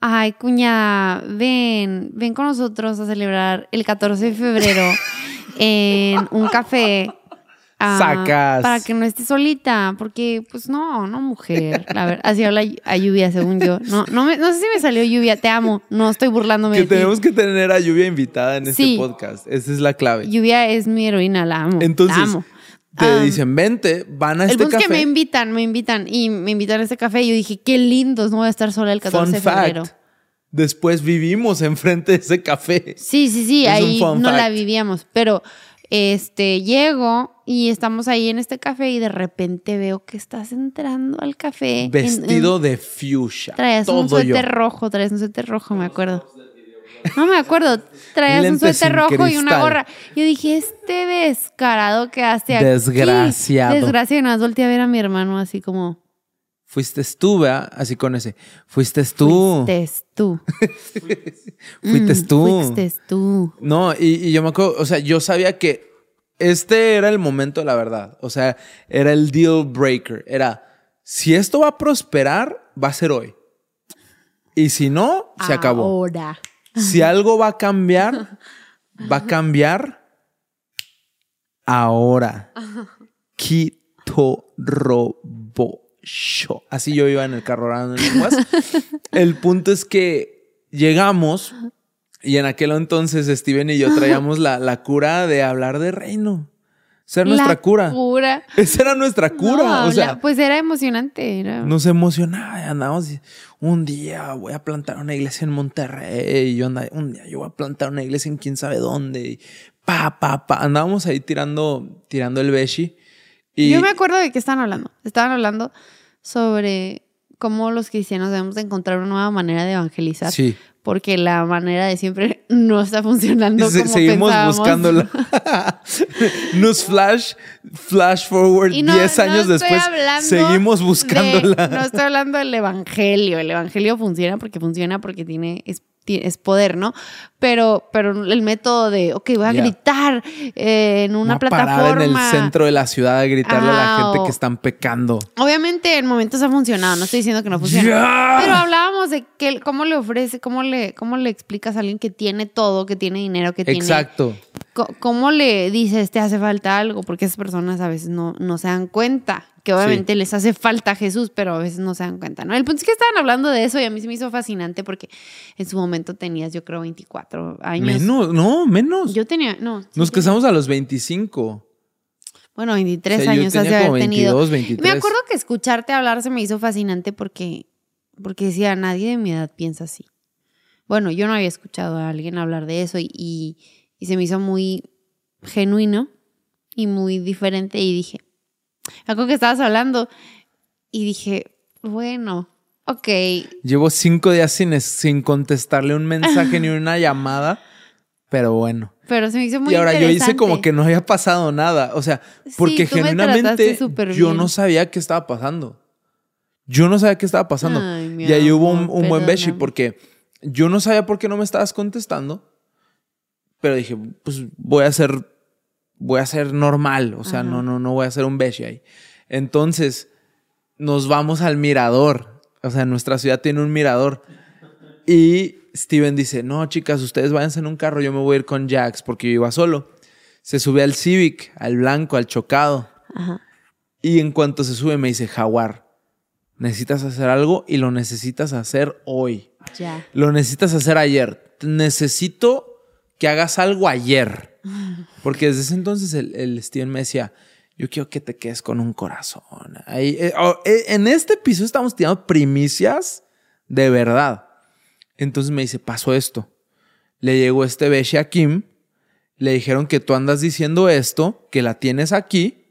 Ay, cuñada, ven, ven con nosotros a celebrar el 14 de febrero en un café Ah, Sacas. Para que no esté solita, porque pues no, no mujer. La verdad, así habla a lluvia, según yo. No, no, me- no sé si me salió lluvia, te amo. No estoy burlándome Que de ti. tenemos que tener a Lluvia invitada en este podcast. Esa es la clave. Lluvia es mi heroína, la amo. Entonces, la amo. Te dicen, vente, van a El este punto es café. que me invitan, me invitan y me invitan a este café y yo dije, qué lindos, no voy a estar sola el 14 Fun de febrero. fact. Después vivimos enfrente de ese café. Sí, sí, sí, Es ahí no la fact. vivíamos, pero este llego y estamos ahí en este café y de repente veo que estás entrando al café. Vestido en- de fuchsia. Todo un suéter yo. rojo, traías un suéter rojo, me acuerdo. No me acuerdo, traías un suéter rojo y una gorra. Yo dije, este descarado que hace aquí. Desgraciado. Desgraciado. Y nada volteé a ver a mi hermano así como, Fuiste tú, ¿verdad? Así con ese. Fuiste tú. fuiste tú. Fuiste Mm, tú. Fuiste tú. No, y, y yo me acuerdo, o sea, yo sabía que este era el momento la verdad. O sea, era el deal breaker. Era, si esto va a prosperar, va a ser hoy. Y si no, se acabó. Ahora. Si algo va a cambiar, va a cambiar ahora. Quito robo show. Así yo iba en el carro orando en lenguas. El punto es que llegamos y en aquel entonces Steven y yo traíamos la, la cura de hablar de reino. Esa era nuestra La cura. cura. Esa era nuestra cura. No, o sea, la- pues era emocionante. Era... nos emocionaba. Andábamos un día voy a plantar una iglesia en Monterrey. Y yo andaba, un día yo voy a plantar una iglesia en quién sabe dónde. Y pa, pa, pa. Andábamos ahí tirando, tirando el beshi. Y Yo me acuerdo de qué estaban hablando. Estaban hablando sobre cómo los cristianos debemos de encontrar una nueva manera de evangelizar. Sí. Porque la manera de siempre no está funcionando como seguimos pensábamos. buscándola. Nos flash, flash forward Y no, 10 años no después. Seguimos de- buscándola. no estoy hablando del evangelio. El evangelio funciona porque funciona porque tiene es, es poder, ¿no? Pero, pero el método de, ok, voy a gritar eh, en una plataforma. parar en el centro de la ciudad a gritarle a la Ah, gente o- que están pecando. Obviamente en momentos ha funcionado, no estoy diciendo que no funciona. Pero hablábamos de que, cómo le ofrece, cómo le, cómo le explicas a alguien que tiene todo, que tiene dinero, que tiene. Exacto. ¿Cómo le dices, te hace falta algo? Porque esas personas a veces no, no se dan cuenta. Que obviamente les hace falta Jesús, pero a veces no se dan cuenta, ¿no? El punto es que estaban hablando de eso y a mí se me hizo fascinante porque en su momento tenías, yo creo, 24 años. Menos, no, menos. Yo tenía, no. sí Nos tenía- casamos a los 25. Bueno, 23 O sea, años tenía haber como tenido. 22, 23. Me acuerdo que escucharte hablar se me hizo fascinante porque, porque decía, nadie de mi edad piensa así. Bueno, yo no había escuchado a alguien hablar de eso y, y, y se me hizo muy genuino y muy diferente y dije, acuerdo que estabas hablando y dije, bueno, ok, Llevo cinco días sin, sin contestarle un mensaje ni una llamada. Pero bueno. pero se me hizo muy y ahora yo hice como que no había pasado nada. O sea, porque genuinamente yo no sabía qué estaba pasando. Yo no sabía qué estaba pasando. Ay, y ahí hubo un, un buen beshi porque yo no sabía por qué no me estabas contestando. Pero dije, pues voy a ser, voy a ser normal. O sea, Ajá. no, no, no voy a hacer un beshi ahí. Entonces, nos vamos al mirador. O sea, nuestra ciudad tiene un mirador. Y Steven dice, no, chicas, ustedes váyanse en un carro, yo me voy a ir con Jax porque yo iba solo. Se sube al Civic, al blanco, al chocado. Ajá. Y en cuanto se sube me dice, Jaguar, necesitas hacer algo y lo necesitas hacer hoy. ya. Lo necesitas hacer ayer. Necesito que hagas algo ayer. Porque desde ese entonces el, el Steven me decía, yo quiero que te quedes con un corazón. Ahí, eh, oh, eh, en este episodio estamos tirando primicias de verdad. Entonces me dice, pasó esto. Le llegó este beche a Kim. Le dijeron que tú andas diciendo esto, que la tienes aquí.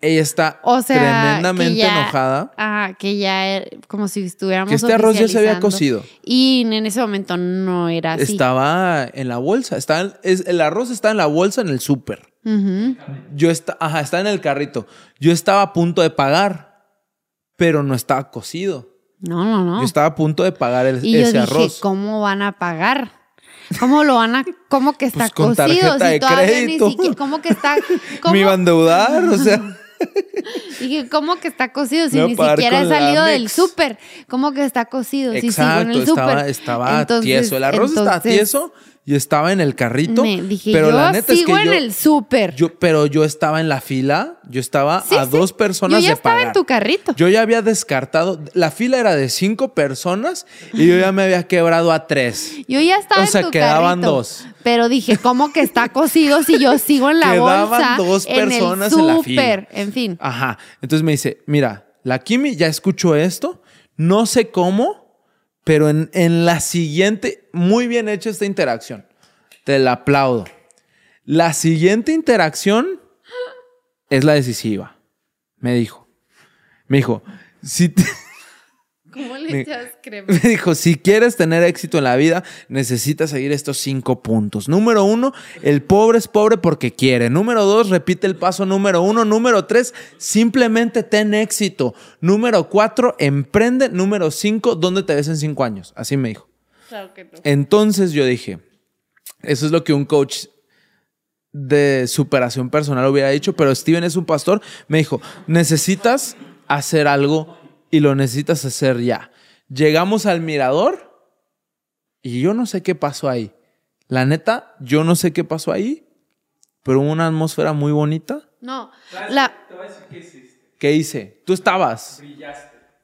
Ella está O sea, tremendamente ya- enojada. Ah, que ya como si estuviéramos Que este arroz ya se había cocido. Y en ese momento no era así. Estaba en la bolsa. Estaba en- es- el arroz está en la bolsa en el súper. Ujú. Yo está, ajá, está en el carrito. Yo estaba a punto de pagar, pero no estaba cocido. No, no, no. Yo estaba a punto de pagar el- y yo ese dije, arroz. ¿cómo van a pagar? ¿Cómo lo van a, cómo que está Pues con cocido? tarjeta de todavía crédito. ni siquiera, ¿cómo que está, cómo, Me iba a endeudar, o sea. dije, ¿cómo que está cocido? Si a ni siquiera he salido del súper. ¿Cómo que está cocido? Si sigo en Exacto, el estaba, súper. estaba Entonces- tieso. El arroz está entonces- tieso y estaba en el carrito. Me dije, pero yo la neta es sigo que en yo, el súper. yo- pero yo estaba en la fila, yo estaba Sí, a sí. dos personas Yo ya de estaba pagar. en tu carrito. Yo ya había descartado, la fila era de cinco personas y yo ya me había quebrado a tres. Yo ya estaba O sea, en tu quedaban carrito. dos. Pero dije, ¿cómo que está cocido si yo sigo en la Quedaban bolsa? dos en personas el en la fila. En fin. Ajá. Entonces me dice, mira, la Kimi ya escuchó esto, no sé cómo, pero en, en la siguiente, muy bien hecha esta interacción. Te la aplaudo. La siguiente interacción es la decisiva. Me dijo. Me dijo, si te- ¿Cómo Me- dijo, si quieres tener éxito en la vida, necesitas seguir estos cinco puntos. Número uno, el pobre es pobre porque quiere. Número dos, repite el paso número uno. Número tres, simplemente ten éxito. Número cuatro, emprende. Número cinco, ¿dónde te ves en cinco años? Así me dijo. Claro que no. Entonces yo dije, eso es lo que un coach de superación personal hubiera dicho, pero Steven es un pastor, me dijo, necesitas hacer algo y lo necesitas hacer ya. Llegamos al mirador y yo no sé qué pasó ahí. La neta, yo no sé qué pasó ahí, pero hubo una atmósfera muy bonita. No, la ¿Qué hice? Tú estabas.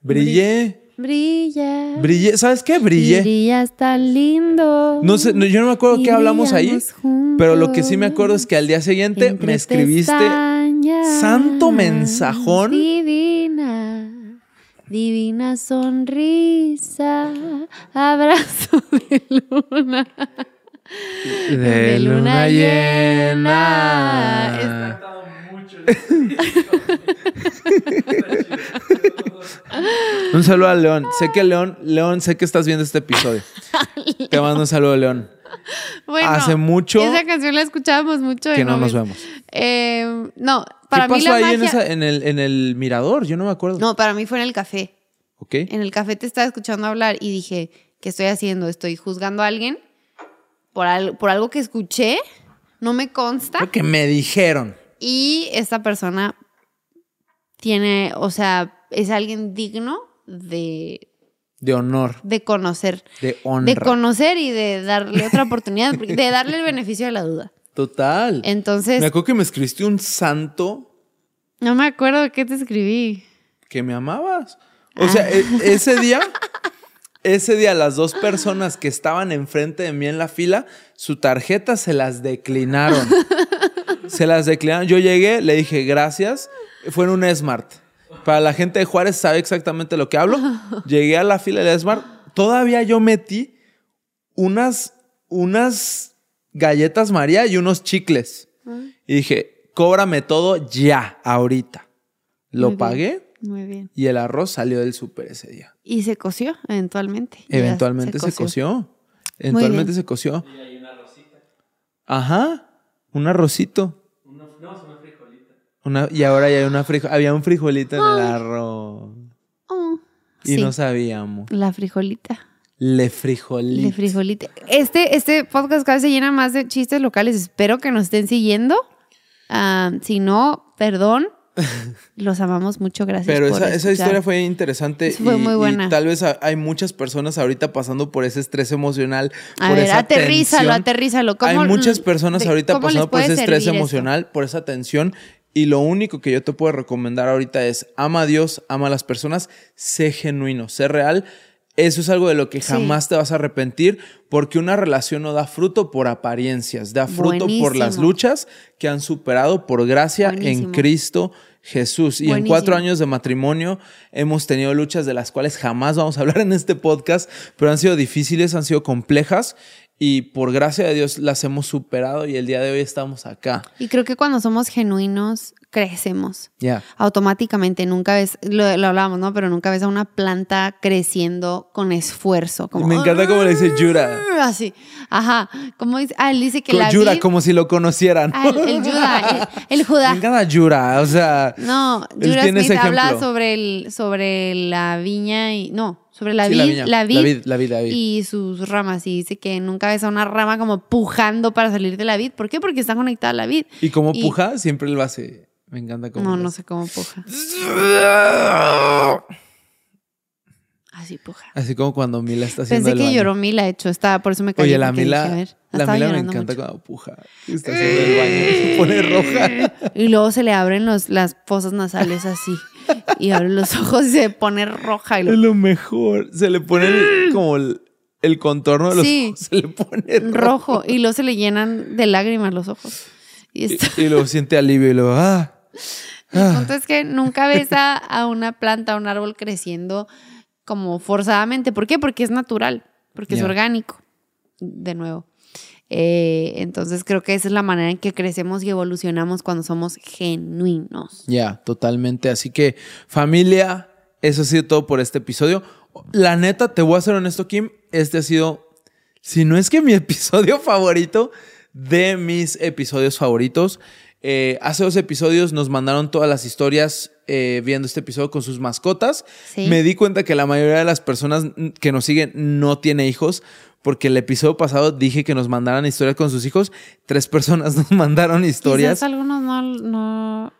Brillé. brilla. Brillé. ¿Sabes qué? Brillé. Brillas tan lindo. No sé, no- yo no me acuerdo qué hablamos ahí, juntos pero lo que sí me acuerdo es que al día siguiente entre me escribiste pestañas. santo mensajón. Divina, divina sonrisa, abrazo de luna. de luna llena. Un saludo a León. Sé que León, León, sé que estás viendo este episodio. Te mando un saludo, León. Bueno, Hace mucho Esa canción la escuchábamos mucho. que no nos vi- vemos. Eh, no, para ¿Qué mí pasó la ahí en, esa- en el, en el mirador? Yo no me acuerdo. No, para mí fue en el café. ¿Ok? En el café te estaba escuchando hablar y dije, ¿qué estoy haciendo? ¿Estoy juzgando a alguien por, al- por algo que escuché? No me consta. Lo que me dijeron. Y esta persona tiene, o sea, es alguien digno de, De honor, de conocer. de honra. De conocer y de darle otra oportunidad, de darle el beneficio de la duda. Total. Entonces, Me acuerdo que me escribiste un santo no me acuerdo qué te escribí. que me amabas. O sea, e- ese día, ese día las dos personas que estaban enfrente de mí en la fila, su tarjeta se las declinaron. se las declinaron. Yo llegué, le dije gracias. Fue en un Smart. Para la gente de Juárez sabe exactamente lo que hablo. Llegué a la fila del Smart. Todavía yo metí unas, unas galletas María y unos chicles. Y dije, cóbrame todo ya, ahorita. Lo Muy bien. pagué Muy bien. y el arroz salió del súper ese día. Y se coció eventualmente. Eventualmente se coció. Eventualmente se coció. Ajá. Un arrocito. Una, y ahora ya hay una frijo- había un frijolito en el arroz. Oh, Y sí. no sabíamos. La frijolita. Le frijolito. Le frijolita. Este, este podcast cada vez se llena más de chistes locales. Espero que nos estén siguiendo. Ah, si no, perdón. Los amamos mucho. Gracias. Pero por esa, historia fue interesante. Fue y, muy y buena. tal vez ha- hay muchas personas ahorita pasando por ese estrés emocional. A por ver, esa aterrízalo, tensión. aterrízalo. Hay ¿Cómo- muchas personas ahorita pasando por ese estrés esto? emocional, por esa tensión. Y lo único que yo te puedo recomendar ahorita es ama a Dios, ama a las personas, sé genuino, sé real. Eso es algo de lo que Sí. jamás te vas a arrepentir porque una relación no da fruto por apariencias, da fruto por las luchas que han superado por gracia en. Cristo Jesús. Y en cuatro años de matrimonio hemos tenido luchas de las cuales jamás vamos a hablar en este podcast, pero han sido difíciles, han sido complejas y por gracia de Dios las hemos superado y el día de hoy estamos acá. Y creo que cuando somos genuinos, crecemos. Ya. Automáticamente, nunca ves, lo, lo hablábamos, ¿no? Pero nunca ves a una planta creciendo con esfuerzo. Como, Me encanta cómo le dice Yura. Así. Ajá. Como dice, ah, él dice que Con la Yura, vid- como si lo conocieran. Ah, el, el Judá, el, el Judá. Me encanta Yura, o sea. No, tiene Smith habla sobre, el, sobre la viña y. No, sobre la Sí, vid, la la, la vid, la vid, la vid. y sus ramas. Y dice que nunca ves a una rama como pujando para salir de la vid. ¿Por qué? Porque está conectada a la vid. Y como puja, siempre lo hace. Me encanta cómo No, no sé cómo puja. Así sí puja. Así como cuando Mila está haciendo Pensé el que baño. lloró Mila, de hecho, estaba, por eso me callé. Oye, la Mila, dije, ver, la estaba Mila me encanta mucho. cuando puja. y Está haciendo el baño. Se pone roja. Y luego se le abren los, las fosas nasales así. y abre los ojos y se pone roja. Y Es lo, lo mejor. Se le pone el- como el, el contorno de los Sí. ojos. Se le pone rojo. rojo. Y luego se le llenan de lágrimas los ojos. Y está. Y, y luego siente alivio y luego, ah. El punto es que nunca ves a, a una planta, a un árbol creciendo como forzadamente. ¿Por qué? Porque es natural, porque es orgánico, de nuevo. Eh, entonces creo que esa es la manera en que crecemos y evolucionamos cuando somos genuinos. Ya, totalmente. Así que, familia, eso ha sido todo por este episodio. La neta, te voy a ser honesto, Kim. Este ha sido, si no es que mi episodio favorito, de mis episodios favoritos. Eh, hace dos episodios nos mandaron todas las historias eh, viendo este episodio con sus mascotas. Sí. Me di cuenta que la mayoría de las personas que nos siguen no tiene hijos, porque el episodio pasado dije que nos mandaran historias con sus hijos. Tres personas nos mandaron historias. Quizás algunos no, no-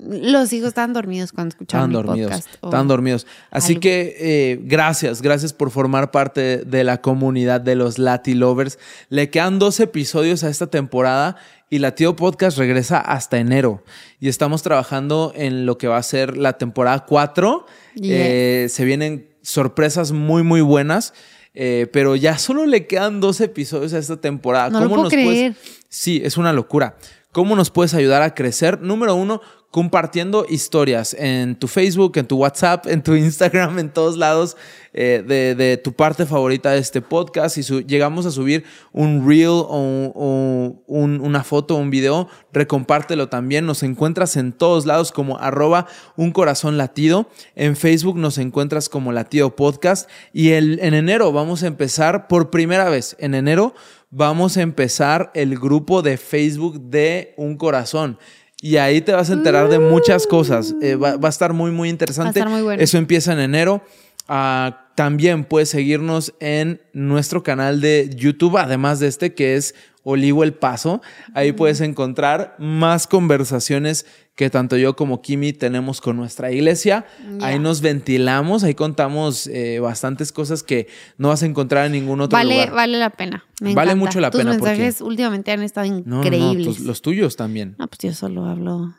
Los hijos estaban dormidos cuando escuchaban Estaban mi dormidos. podcast. Estaban dormidos. Así algo. que eh, gracias, gracias por formar parte de la comunidad de los Lati Lovers. Le quedan dos episodios a esta temporada y Latido Podcast regresa hasta enero. Y estamos trabajando en lo que va a ser la temporada 4. Yes. Eh, se vienen sorpresas muy, muy buenas. eh, pero ya solo le quedan dos episodios a esta temporada. No lo puedo puedes- creer. Sí, es una locura. ¿Cómo nos puedes ayudar a crecer? Número uno, compartiendo historias en tu Facebook, en tu WhatsApp, en tu Instagram, en todos lados eh, de, tu parte favorita de este podcast. Si llegamos a subir un reel o, un- o un- una foto o un video, recompártelo también. Nos encuentras en todos lados como arroba un corazón latido. En Facebook nos encuentras como latido podcast. Y en enero vamos a empezar por primera vez. En enero vamos a empezar el grupo de Facebook de Un Corazón. Y ahí te vas a enterar de muchas cosas. Eh, va, va a estar muy, muy interesante. Va a estar muy bueno. Eso empieza en enero. Ah, también puedes seguirnos en nuestro canal de YouTube, además de este que es Olivo el Paso. Ahí puedes encontrar más conversaciones que tanto yo como Kimi tenemos con nuestra iglesia. Ahí nos ventilamos, ahí contamos eh, bastantes cosas que no vas a encontrar en ningún otro Vale, lugar. vale la pena. Me Vale encanta. mucho la Tus pena, porque- mensajes últimamente han estado No, no, no, increíbles. tus- los tuyos también. No, pues yo solo hablo.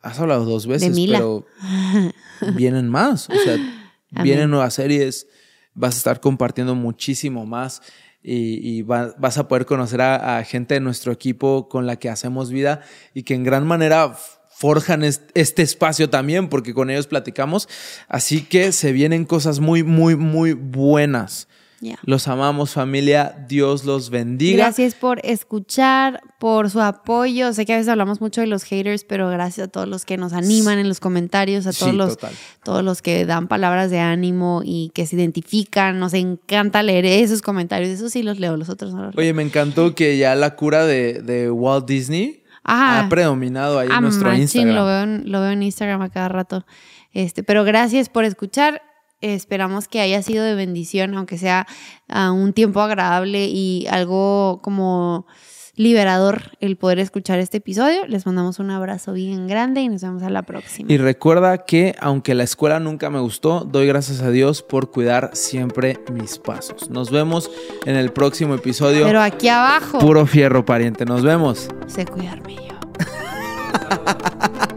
Has hablado dos veces, pero vienen más. O sea, Vienen nuevas series. Vas a estar compartiendo muchísimo más y, y va- vas a poder conocer a, gente de nuestro equipo con la que hacemos vida y que en gran manera forjan est- este espacio también, porque con ellos platicamos. Así que se vienen cosas muy, muy, muy buenas. Los amamos, familia. Dios los bendiga. Gracias por escuchar, por su apoyo. Sé que a veces hablamos mucho de los haters, pero gracias a todos los que nos animan en los comentarios, a todos Sí, los total. todos los que dan palabras de ánimo y que se identifican. Nos encanta leer esos comentarios. Eso sí los leo, los otros no los leo. Oye, me encantó que ya la cura de, de Walt Disney Ajá. ha predominado ahí en Ah, nuestro Instagram. Lo veo, en, lo veo en Instagram a cada rato. Este, pero gracias por escuchar. Esperamos que haya sido de bendición, aunque sea ah, un tiempo agradable y algo como liberador el poder escuchar este episodio. Les mandamos un abrazo bien grande y nos vemos a la próxima. Y recuerda que aunque la escuela nunca me gustó, doy gracias a Dios por cuidar siempre mis pasos. Nos vemos en el próximo episodio. Pero aquí abajo Puro fierro, pariente. Nos vemos. sé cuidarme yo.